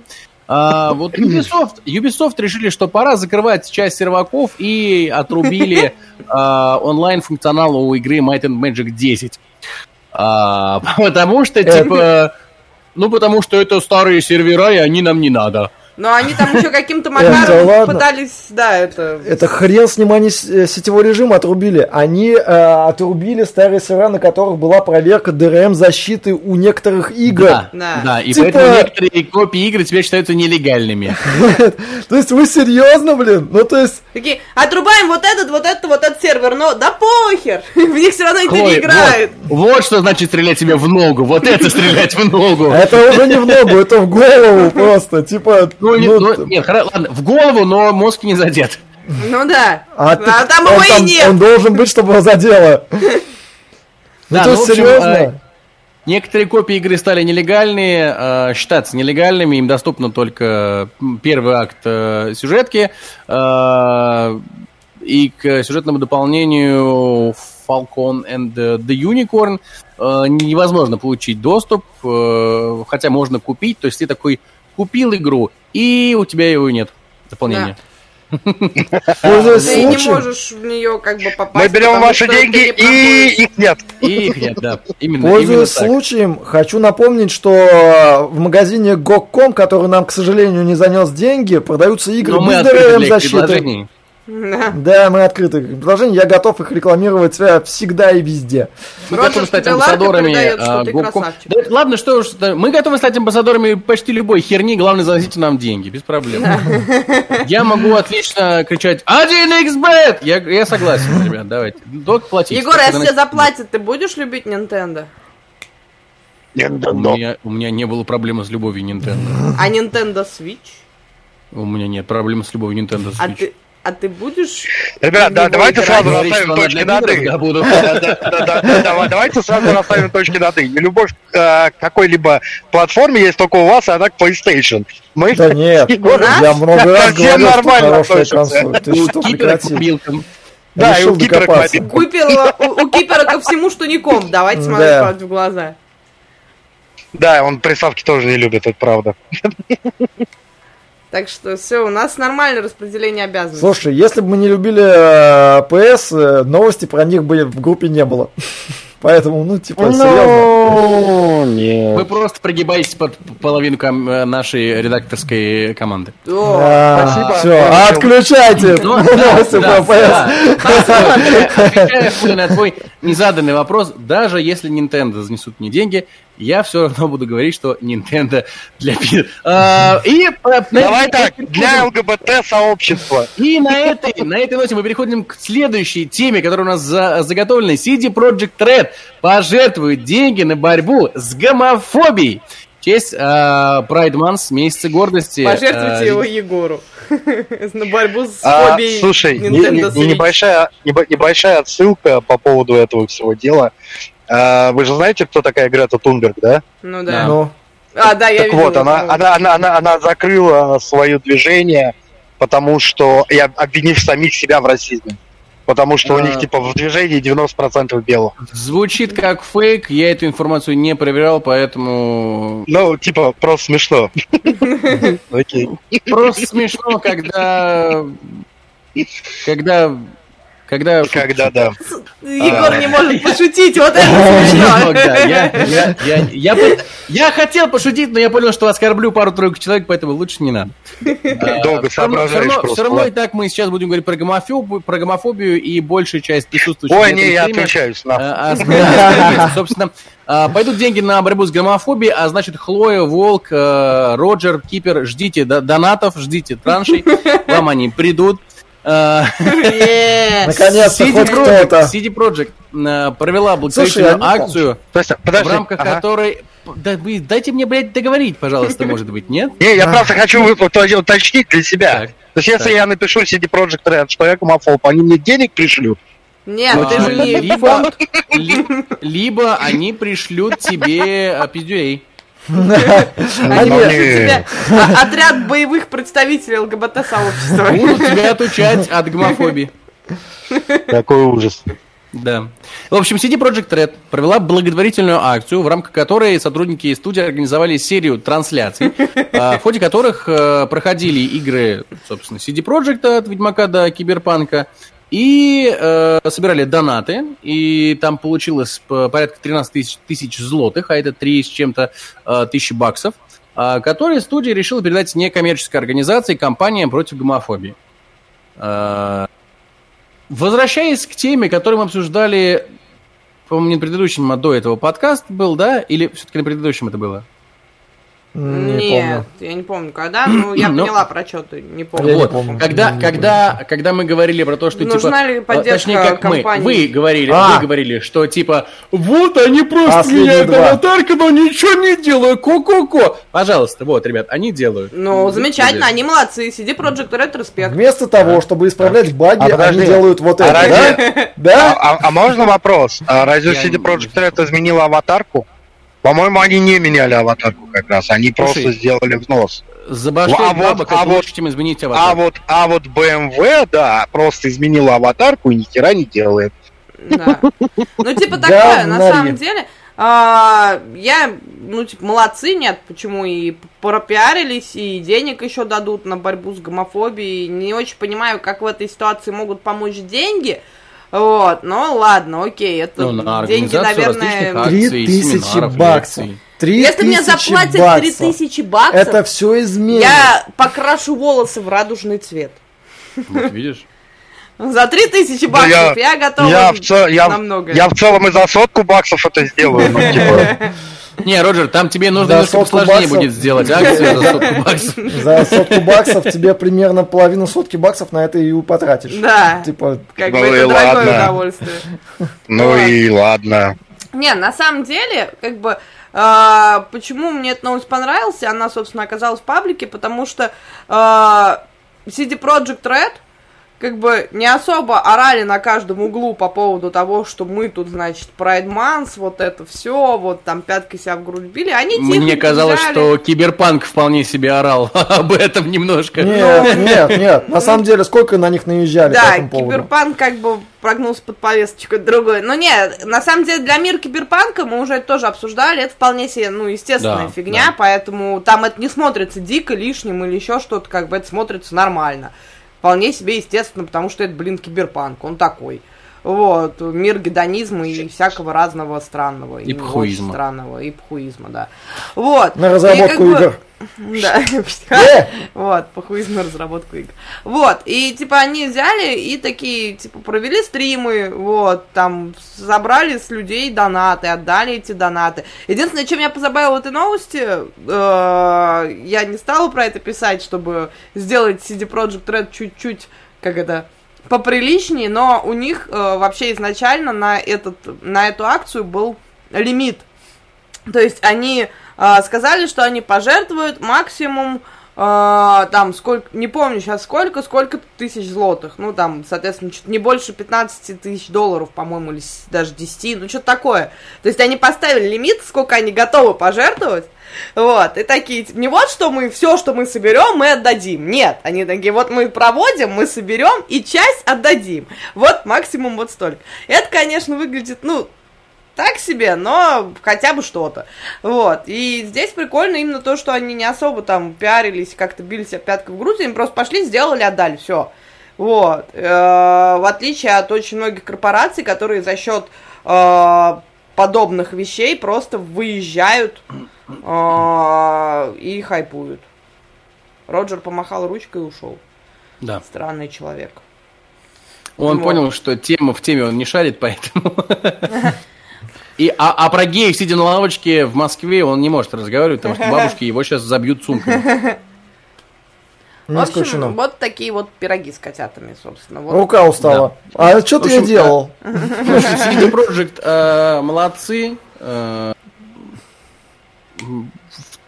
А, вот Ubisoft, Ubisoft решили, что пора закрывать часть серваков и отрубили а, онлайн-функционал у игры Might and Magic 10. А, потому что, типа... Ну, потому что это старые сервера, и они нам не надо. Но они там еще каким-то Это макаром пытались, да, это... Это хрен с ним они с- э, сетевой режим отрубили. Они э, отрубили старые сервера, на которых была проверка DRM защиты у некоторых игр. Да, Да. да, и Типа- поэтому некоторые копии игр теперь считаются нелегальными. То есть вы серьезно, блин? Ну то есть, Такие, отрубаем вот этот, вот этот, вот этот сервер, но да похер, в них все равно никто Хлоя, не играет. Вот, вот что значит стрелять себе в ногу. Вот это стрелять в ногу. это уже не в ногу, это в голову просто. Типа, Ну, не- ну, ну, нет, ладно, в голову, но мозг не задет. Ну да. а, А, ты- там его и нет. Он должен быть, чтобы его задело. Ну Да, то ну, есть серьезно. Некоторые копии игры стали нелегальные, э, считаться нелегальными, им доступно только первый акт э, сюжетки, э, и к сюжетному дополнению Falcon and the Unicorn э, невозможно получить доступ, э, хотя можно купить, то есть ты такой купил игру, и у тебя его нет, дополнения. Пользуясь Ты не случаем, можешь в нее как бы попасть. Мы берем ваши деньги и их нет. И их нет, да. Именно, Пользуясь случаем, хочу напомнить, что э, в магазине GOG.com, который нам, к сожалению, не занес деньги, продаются игры Но мы без DRM защиты. Да. Да, мы открыты к предложению, я готов их рекламировать э, всегда и везде. Мы Роджер готовы стать амбассадорами передает, а. Да, ладно, что уж, мы готовы стать амбассадорами почти любой херни, главное заносите нам деньги, без проблем. Я могу отлично кричать 1xbet! Я, я согласен, ребят, давайте. Только платите. Егор, только если тебе заплатят, ты будешь любить Nintendo? У меня, у меня не было проблемы с любовью Nintendo. А Nintendo Switch? У меня нет проблем с любовью Nintendo А Switch. ты, а ты будешь... Ребят, да, давайте сразу Говорить, расставим точки над «и». буду. Да, да, да, да, давай- Давайте сразу расставим точки над «и». Нелюбовь к э, какой-либо платформе есть только у вас, и она к PlayStation. Мы Да нет, Егор, я много раз совсем говорил, что нормально хорошая консоль. Ты У что, Кипера к прекрати. мобилкам. Да, и у Кипера. Купила, у, у Кипера ко всему, что не комп. Давайте смотреть в глаза. Да, он приставки тоже не любит, это правда. Так что все, у нас нормальное распределение обязанностей. Слушай, если бы мы не любили э, PS, э, новости про них бы в группе не было. Поэтому, ну, типа, серьезно. нет. Вы просто прогибаетесь под половину ком- э, нашей редакторской команды. О, спасибо. Все, отключайте Ну, новости да, про да, да. Отвечая на твой незаданный вопрос, даже если Nintendo занесут мне деньги, я все равно буду говорить, что Nintendo для А, И на Давай этой- так, для ЛГБТ-сообщества. и на этой, на этой ноте мы переходим к следующей теме, которая у нас за- заготовлена. CD Project Red пожертвует деньги на борьбу с гомофобией. Честь э, Pride Month, месяца гордости. Пожертвуйте э, его Егору. На борьбу с А, фобией слушай, небольшая отсылка по поводу этого всего дела. А, Вы же знаете, кто такая Грета Тунберг, да? Ну Да. Ну, А, да, я так видела. вот, она, она, она, она, она закрыла свое движение, потому что, и об- обвинив самих себя в расизме. Потому что у А. них, типа, в движении 90% белых. Звучит как фейк, я эту информацию не проверял, поэтому Ну, типа, просто смешно. Окей. просто смешно, когда... Когда... Когда... Когда, да. Егор А. не может пошутить, вот это смешно. Я, хотел пошутить, но я понял, что оскорблю пару-тройку человек, поэтому лучше не надо. Долго Все равно, соображаешь просто. все равно и так мы сейчас будем говорить про гомофобию, про гомофобию и большая часть присутствующих Ой, не, я а, а, да, Собственно, а, пойдут деньги на борьбу с гомофобией, а значит, Хлоя, Волк, э, Роджер, Кипер, ждите до- донатов, ждите траншей, вам они придут. Е. наконец-то CD хоть кто-то. CD Projekt э, провела благотворительную акцию, в рамках которой... Да, вы дайте мне, блядь, договорить, пожалуйста, может быть, нет? Не, я просто хочу уточнить для себя. То есть, если я напишу CD Projekt Red, что я гомофоб, они мне денег пришлют? Нет, А, ты же не либо, ли- либо они пришлют тебе а, отряд боевых представителей ЛГБТ-сообщества. Будут тебя отучать от гомофобии. Какой ужас. Да. В общем, CD Projekt Red провела благотворительную акцию, в рамках которой сотрудники студии организовали серию трансляций, а, в ходе которых э, проходили игры, собственно, CD Projekt от Ведьмака до Киберпанка, и э, собирали донаты, и там получилось порядка 13 тысяч, тысяч злотых, а это 3 с чем-то э, тысячи баксов, а, которые студия решила передать некоммерческой организации компаниям против гомофобии. А, Возвращаясь к теме, которую мы обсуждали, по-моему, не на предыдущем, а до этого подкаст был, да? Или все-таки на предыдущем это было? Не Нет, помню. я не помню, когда, но я Ну, поняла про что ты, не помню. не вот, помню. когда, Не когда, когда мы говорили про то, что Нужна типа... ли а, поддержка Точнее, как компании? мы. Вы говорили, А. вы говорили, что типа, вот они просто Последние меняют два. аватарку, но ничего не делают, ко-ко-ко. Пожалуйста, вот, ребят, они делают. Ну, замечательно, они молодцы. CD Projekt Red респект. Вместо того, чтобы исправлять баги, А, они подожди. делают вот А это, разве- да? А, Да? а- а можно вопрос? А разве CD не- Projekt Red изменила аватарку? По-моему, они не меняли аватарку как раз, они Слушай, просто сделали взнос. Забашляют А вот- бабок, а это вот- лучше, чем изменить А аватар. вот, а вот BMW, да, просто изменила аватарку и ни хера не делает. Да. Ну, типа такое, на самом деле. а, я, ну, типа, молодцы, нет, почему и пропиарились, и денег еще дадут на борьбу с гомофобией. Не очень понимаю, как в этой ситуации могут помочь деньги. Вот, но ладно, окей, это Ну, на деньги, наверное... Три тысячи баксов. лекций. Три Если мне тысячи заплатят баксов. 3000 баксов, Это все изменит. я покрашу волосы в радужный цвет. Вот, видишь? За 3000 Да баксов я- я, готова я, в я, на многое. я в целом и за сотку баксов это сделаю. Не, Роджер, там тебе нужно За немножко баксов? будет сделать акцию за сотку баксов. За сотку баксов тебе примерно половину сотки баксов на это и потратишь. Да. Типа, Как Ну бы и это дорогое ладно. удовольствие. ну и ладно. Не, на самом деле, как бы, а, почему мне эта новость понравилась, она, собственно, оказалась в паблике, потому что а, CD Projekt Red как бы не особо орали на каждом углу по поводу того, что мы тут, значит, Pride Month, вот это все, вот там пяткой себя в грудь били. Они тихо Мне казалось, что Киберпанк вполне себе орал об этом немножко. нет, нет, нет. На самом деле, сколько на них наезжали по Да, этому поводу? киберпанк как бы прогнулся под повесточку это другое. Но нет, на самом деле для мира киберпанка мы уже это тоже обсуждали, это вполне себе, ну, естественная Да, фигня, да. поэтому там это не смотрится дико, лишним или еще что-то, как бы это смотрится нормально. Вполне себе естественно, потому что это, блин, киберпанк, он такой. Вот, мир гедонизма и всякого разного странного. И очень пхуизма. Странного, и пхуизма, да. Вот. На И разработку как бы- игр. Да, Э! вот, похуй на разработку игр. Вот, и типа они взяли и такие, типа, провели стримы, вот, там, забрали с людей донаты, отдали эти донаты. Единственное, чем я позабавила этой новости, э, я не стала про это писать, чтобы сделать CD Projekt Red чуть-чуть, как это, поприличнее, но у них э, вообще изначально на, этот, на эту акцию был лимит. То есть они э, сказали, что они пожертвуют максимум э, там сколько, не помню сейчас сколько, сколько тысяч злотых. Ну там, соответственно, чуть не больше 15 тысяч долларов, по-моему, или даже 10, ну что-то такое. То есть они поставили лимит, сколько они готовы пожертвовать. Вот, и такие, типа, не вот что мы, все, что мы соберем, мы отдадим. Нет, они такие, вот мы проводим, мы соберем и часть отдадим. Вот максимум вот столько. Это, конечно, выглядит, ну, так себе, но хотя бы что-то. Вот. И здесь прикольно именно то, что они не особо там пиарились, как-то били себя пяткой в грудь, они просто пошли, сделали, отдали, все. Вот. Э, В отличие от очень многих корпораций, которые за счет э, подобных вещей просто выезжают э, и хайпуют. Роджер помахал ручкой и ушел. Да. Странный человек. Он Вот. понял, что тема в теме он не шарит, поэтому... И, а, а про геев, сидя на лавочке в Москве, он не может разговаривать, потому что бабушки его сейчас забьют сумками. В Не общем, исключено. вот такие вот пироги с котятами, собственно. Вот. Рука устала. А что В ты я общем, делал? В общем, CD Projekt э, молодцы.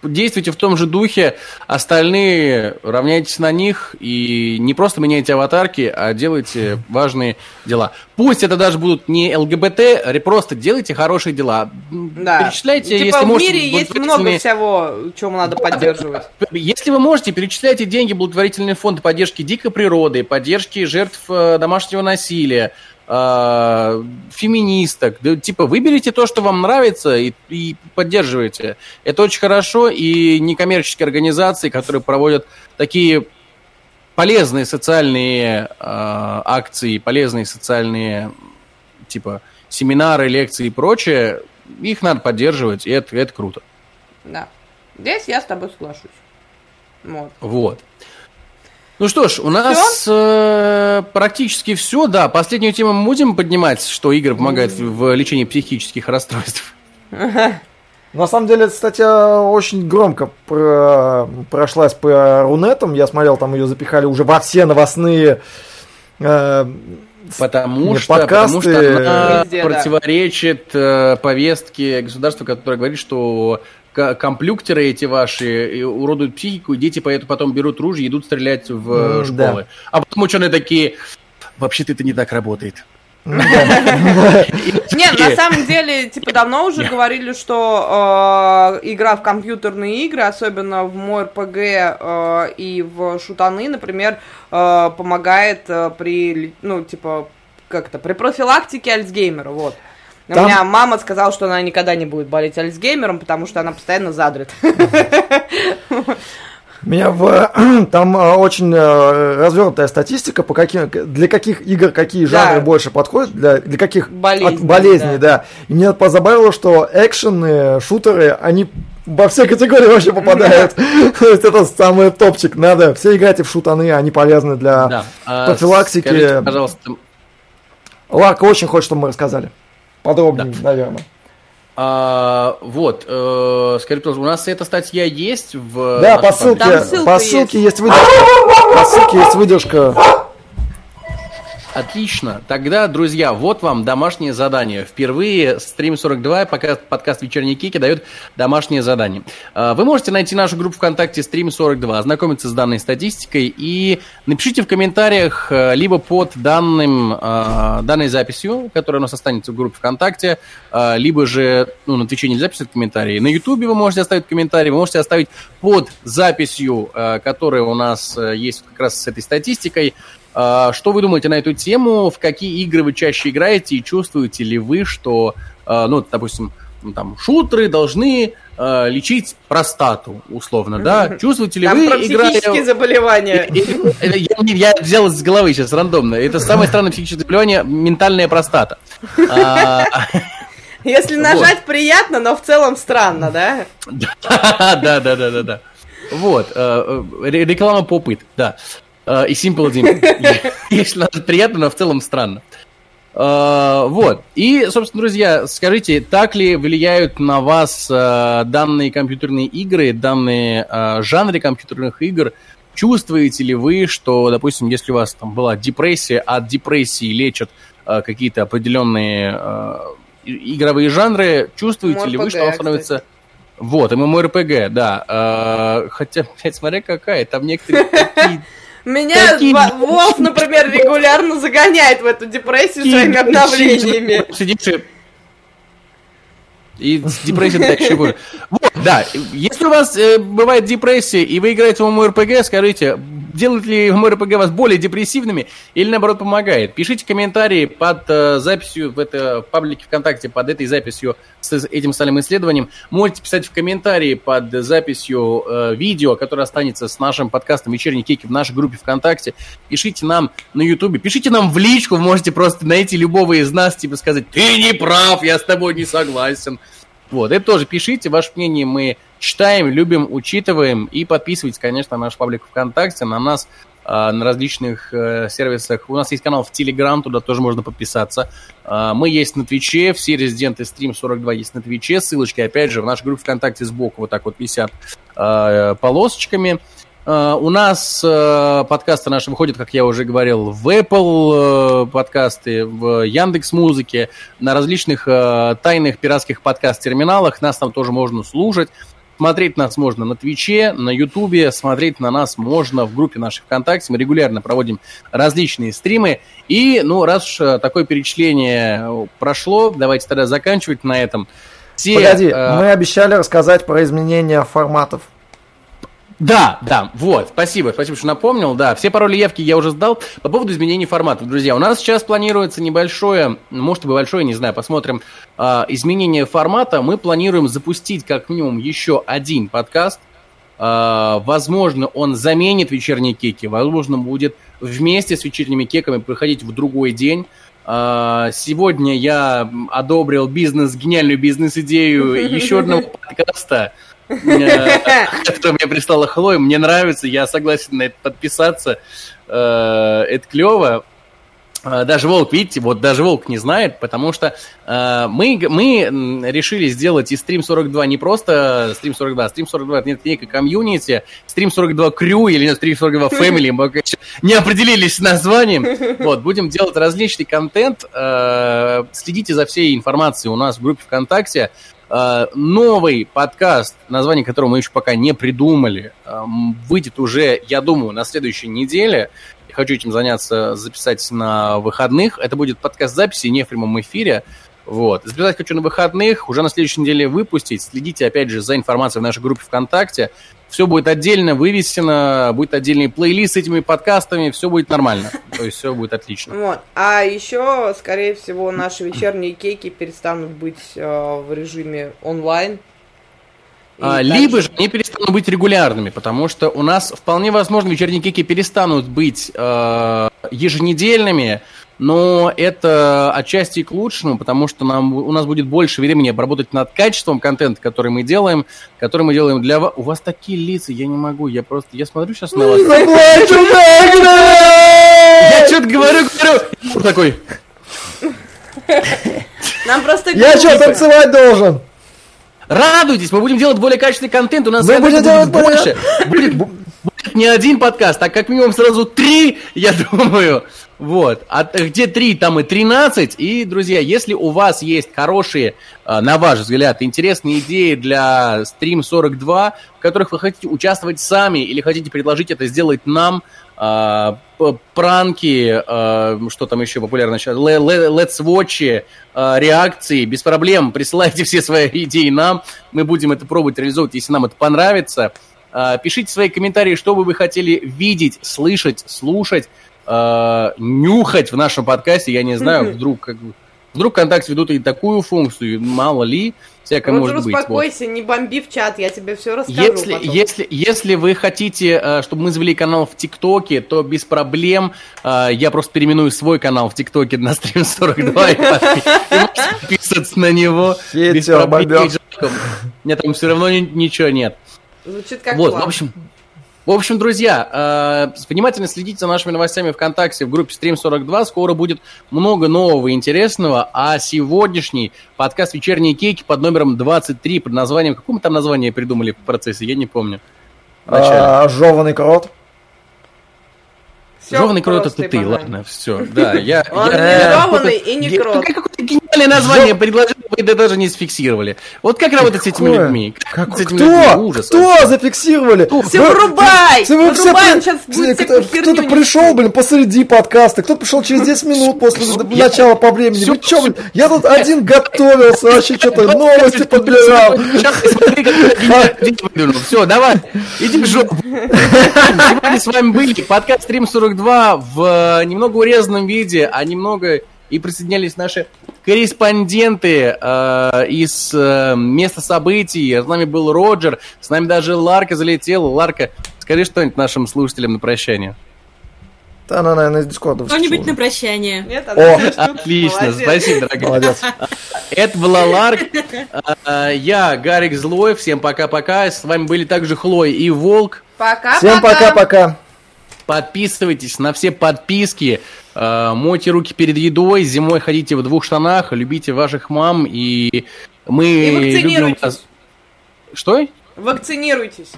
Э, действуйте в том же духе, остальные равняйтесь на них и не просто меняйте аватарки, а делайте важные дела. Пусть это даже будут не ЛГБТ, ре- просто делайте хорошие дела. Да. Перечисляйте, типа если в можете, мире есть много всего, чему надо поддерживать. Если вы можете, перечисляйте деньги в благотворительный фонд поддержки дикой природы, поддержки жертв э, домашнего насилия, э, феминисток. Да, типа, выберите то, что вам нравится, и, и поддерживайте. Это очень хорошо, и некоммерческие организации, которые проводят такие полезные социальные э, акции, полезные социальные, типа, семинары, лекции и прочее, их надо поддерживать, и это, это круто. Да. Здесь я с тобой соглашусь. Вот. Вот. Ну что ж, у нас э, практически все, да. Последнюю тему мы будем поднимать, что игры помогают в, в лечении психических расстройств. На самом деле, эта статья очень громко про- прошлась по Рунетам. Я смотрел, там ее запихали уже во все новостные э, Потому Не, что, потому подкасты- что она Везде, да. противоречит э, повестке государства, которое говорит, что комплюктеры эти ваши и уродуют психику, и дети поэтому потом берут ружья и идут стрелять в М, школы. А потом ученые такие, вообще-то это не так работает. Не, на самом деле, типа, давно уже говорили, что э, игра в компьютерные игры, особенно в МОРПГ э, и в шутаны, например, помогает при, ну, типа, как-то, при профилактике Альцгеймера, вот. У Там- меня мама сказала, что она никогда не будет болеть Альцгеймером, потому что она постоянно задрит. Меня в... Там э, очень э, развернутая статистика, по каким, для каких игр какие Да. жанры больше подходят, для, для каких Болезней, от- болезней, да. И меня позабавило, что экшены, шутеры, они во все категории вообще попадают. То есть это самый топчик. Надо все играйте в шутаны, они полезны для Да. А профилактики. скажите, пожалуйста, Ларка очень хочет, чтобы мы рассказали. Подробнее, наверное. а, вот, э, скажите, пожалуйста, у нас эта статья есть в Да, по ссылке, по есть. ссылке есть выдержка. По ссылке есть выдержка. Отлично. Тогда, друзья, вот вам домашнее задание. Впервые стрим 42, пока подкаст «Вечерние кики» дает домашнее задание. А, Вы можете найти нашу группу ВКонтакте «Стрим 42», ознакомиться с данной статистикой и напишите в комментариях э, либо под данным, э, данной записью, которая у нас останется в группе ВКонтакте, либо же, ну, на Твиче нельзя писать комментарии, на Ютубе вы можете оставить комментарий, вы можете оставить под записью, которая у нас есть как раз с этой статистикой, а, Что вы думаете на эту тему? В какие игры вы чаще играете? И чувствуете ли вы, что, а, ну, допустим, ну, там, шутеры должны а, лечить простату, условно, да? Чувствуете ли Там вы, про психические играя... заболевания. Я, не- я взял с головы сейчас рандомно. Это самое странное психическое заболевание – ментальная простата. А, Если нажать приятно, но в целом странно, да? Да, да, да, да, да. Вот, э, э, реклама попыт, да. Э, и Simple Dim. Если приятно, но в целом странно. Вот. И, собственно, друзья, скажите, так ли влияют на вас данные компьютерные игры, данные жанры компьютерных игр? Чувствуете ли вы, что, допустим, если у вас там была депрессия, от депрессии лечат какие-то определенные игровые жанры, чувствуете ли вы, что он становится... Вот, MMORPG, да. А, хотя, блядь, смотря какая, там некоторые такие меня Вов, например, регулярно загоняет в эту депрессию своими обновлениями. Сидишь и и с депрессией так еще хуже. Вот, да, если у вас э, бывает депрессия, и вы играете в MMORPG, скажите, делает ли MMORPG вас более депрессивными или наоборот помогает? Пишите комментарии под э, записью в, это, в паблике ВКонтакте, под этой записью с этим стальным исследованием. Можете писать в комментарии под записью э, видео, которое останется с нашим подкастом «Вечерний кейки» в нашей группе ВКонтакте. Пишите нам на Ютубе, пишите нам в личку, вы можете просто найти любого из нас, типа сказать «Ты не прав, я с тобой не согласен». Вот, это тоже пишите, ваше мнение мы читаем, любим, учитываем и подписывайтесь, конечно, на наш паблик ВКонтакте, на нас э, на различных э, сервисах. У нас есть канал в Телеграм, туда тоже можно подписаться. Э, мы есть на Твиче, все резиденты Стрим 42 есть на Твиче, ссылочки, опять же, в нашей группе ВКонтакте сбоку вот так вот висят э, полосочками. У нас подкасты наши выходят, как я уже говорил, в Apple uh, подкасты, в Яндекс Музыке, на различных тайных пиратских подкаст-терминалах. Нас там тоже можно слушать. Смотреть нас можно на Твиче, на Ютубе, смотреть на нас можно в группе нашей ВКонтакте. Мы регулярно проводим различные стримы. И, ну, раз уж такое перечисление прошло, давайте тогда заканчивать на этом. Все, Погоди, э... мы обещали рассказать про изменения форматов. Да, да, вот, спасибо, спасибо, что напомнил, да, все пароли явки я уже сдал. По поводу изменений форматов, друзья, у нас сейчас планируется небольшое, может быть большое, не знаю, посмотрим, э, изменение формата. Мы планируем запустить как минимум еще один подкаст. Э, возможно, он заменит вечерние кеки, возможно, будет вместе с вечерними кеками проходить в другой день. Сегодня я одобрил бизнес, гениальную бизнес-идею еще одного подкаста – что мне прислала Хлоя, мне нравится, я согласен на это подписаться. Э, это клево. Э, даже Волк, видите, вот даже Волк не знает, потому что э, мы, мы решили сделать из стрим 42 не просто стрим 42, а стрим 42 это некое комьюнити, стрим 42 крю или нет, стрим 42 family, мы не определились с названием. Вот, будем делать различный контент, э, следите за всей информацией у нас в группе ВКонтакте, новый подкаст, название которого мы еще пока не придумали, э, выйдет уже, я думаю, на следующей неделе. Хочу этим заняться, записать на выходных. Это будет подкаст записи, не в прямом эфире. Вот. Записать хочу на выходных, уже на следующей неделе выпустить. Следите, опять же, за информацией в нашей группе ВКонтакте. Все будет отдельно вывесено, будет отдельный плейлист с этими подкастами, все будет нормально. То есть все будет отлично. Вот. А еще, скорее всего, наши вечерние кейки перестанут быть э, в режиме онлайн. А, либо же они перестанут быть регулярными, потому что у нас вполне возможно вечерние кейки перестанут быть э, еженедельными, но это отчасти к лучшему, потому что нам, у нас будет больше времени обработать над качеством контента, который мы делаем, который мы делаем для вас. У вас такие лица, я не могу, я просто, я смотрю сейчас на вас. Я что-то говорю, говорю. Такой. Нам просто... Я что, танцевать должен? Радуйтесь, мы будем делать более качественный контент, у нас мы будем делать больше. Будет, будет не один подкаст, а как минимум сразу три, я думаю. Вот. А где 3, там и 13. И, друзья, если у вас есть хорошие, а, на ваш взгляд, интересные идеи для стрим 42, в которых вы хотите участвовать сами или хотите предложить это сделать нам, а, пранки, а, что там еще популярно сейчас, let's watch, реакции, без проблем, присылайте все свои идеи нам, мы будем это пробовать реализовывать, если нам это понравится. Пишите свои комментарии, что бы вы хотели видеть, слышать, слушать э, нюхать в нашем подкасте, я не знаю, вдруг как Вдруг ВКонтакте ведут и такую функцию, мало ли, всякое вот может быть. успокойся, вот. не бомби в чат, я тебе все расскажу если, потом. Если, если вы хотите, э, чтобы мы завели канал в ТикТоке, то без проблем. Э, я просто переименую свой канал в ТикТоке на стрим 42 и подписываться на него. Без проблем. Меня там все равно ничего нет. Звучит как Вот, в общем, в общем, друзья, э, внимательно следите за нашими новостями ВКонтакте в группе Stream 42. Скоро будет много нового и интересного. А сегодняшний подкаст «Вечерние кейки» под номером 23 под названием... Какое мы там название придумали в процессе? Я не помню. А, Жеванный крот. Всё Жеванный крот это ты, ладно, все, да, я... Он я- не я- жеванный и не крот. Гениальное название предложил, вы да даже не сфиксировали. Вот как работать с этими людьми? Как с этими людьми? кто? Ужас. Кто зафиксировали? Все Вы- вырубай! Все- вы все Вырубай, сейчас все- будет Кто-то пришел, блин, посреди подкаста, кто-то пришел через 10 минут после начала по времени. Вы чё, блин, я тут один готовился, вообще что-то новости подбирал. Все, давай, иди в жопу. Сегодня с вами были подкаст Стрим 42 в э, немного урезанном виде, а немного и присоединялись наши корреспонденты э, из э, места событий. С нами был Роджер, с нами даже Ларка залетела. Ларка, скажи что-нибудь нашим слушателям на прощание. Да, на, на, из Дискорда. Кто-нибудь на прощание. Нет, О, она. Отлично, Молодец. спасибо, дорогая. Молодец. Это была Ларк. А, Я Гарик Злой. Всем пока-пока. С вами были также Хлой и Волк. Пока, Всем пока-пока. Подписывайтесь на все подписки. а, Мойте руки перед едой. Зимой ходите в двух штанах. Любите ваших мам. И мы И любим вас. Что? Вакцинируйтесь.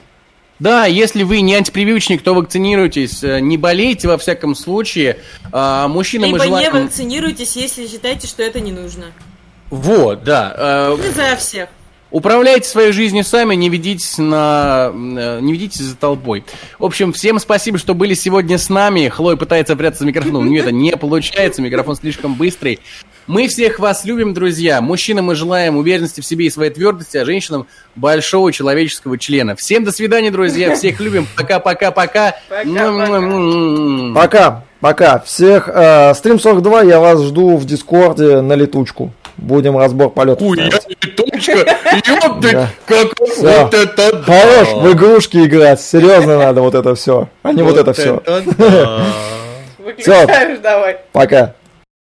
Да, если вы не антипрививочник, то вакцинируйтесь. Э, Не болейте во всяком случае. А, Мужчинам мы Либо не желаем... вакцинируйтесь, если считаете, что это не нужно. Вот, да. Э, Не за всех. Управляйте своей жизнью сами, не ведитесь на, э, не ведитесь за толпой. В общем, всем спасибо, что были сегодня с нами. Хлоя пытается прятаться за микрофоном, у нее это не получается, микрофон слишком быстрый. Мы всех вас любим, друзья. Мужчинам мы желаем уверенности в себе и своей твердости, а женщинам большого человеческого члена. Всем до свидания, друзья. Всех любим. Пока-пока-пока. Пока-пока. Пока, пока. Всех, э, стрим 42, я вас жду в Дискорде на летучку. Будем разбор полетов. ставить. точка. Ёпты, Да. как вот это да. Хорош в игрушки играть. Серьезно надо вот это все. А не вот это все. да. Выключаешь давай. Пока.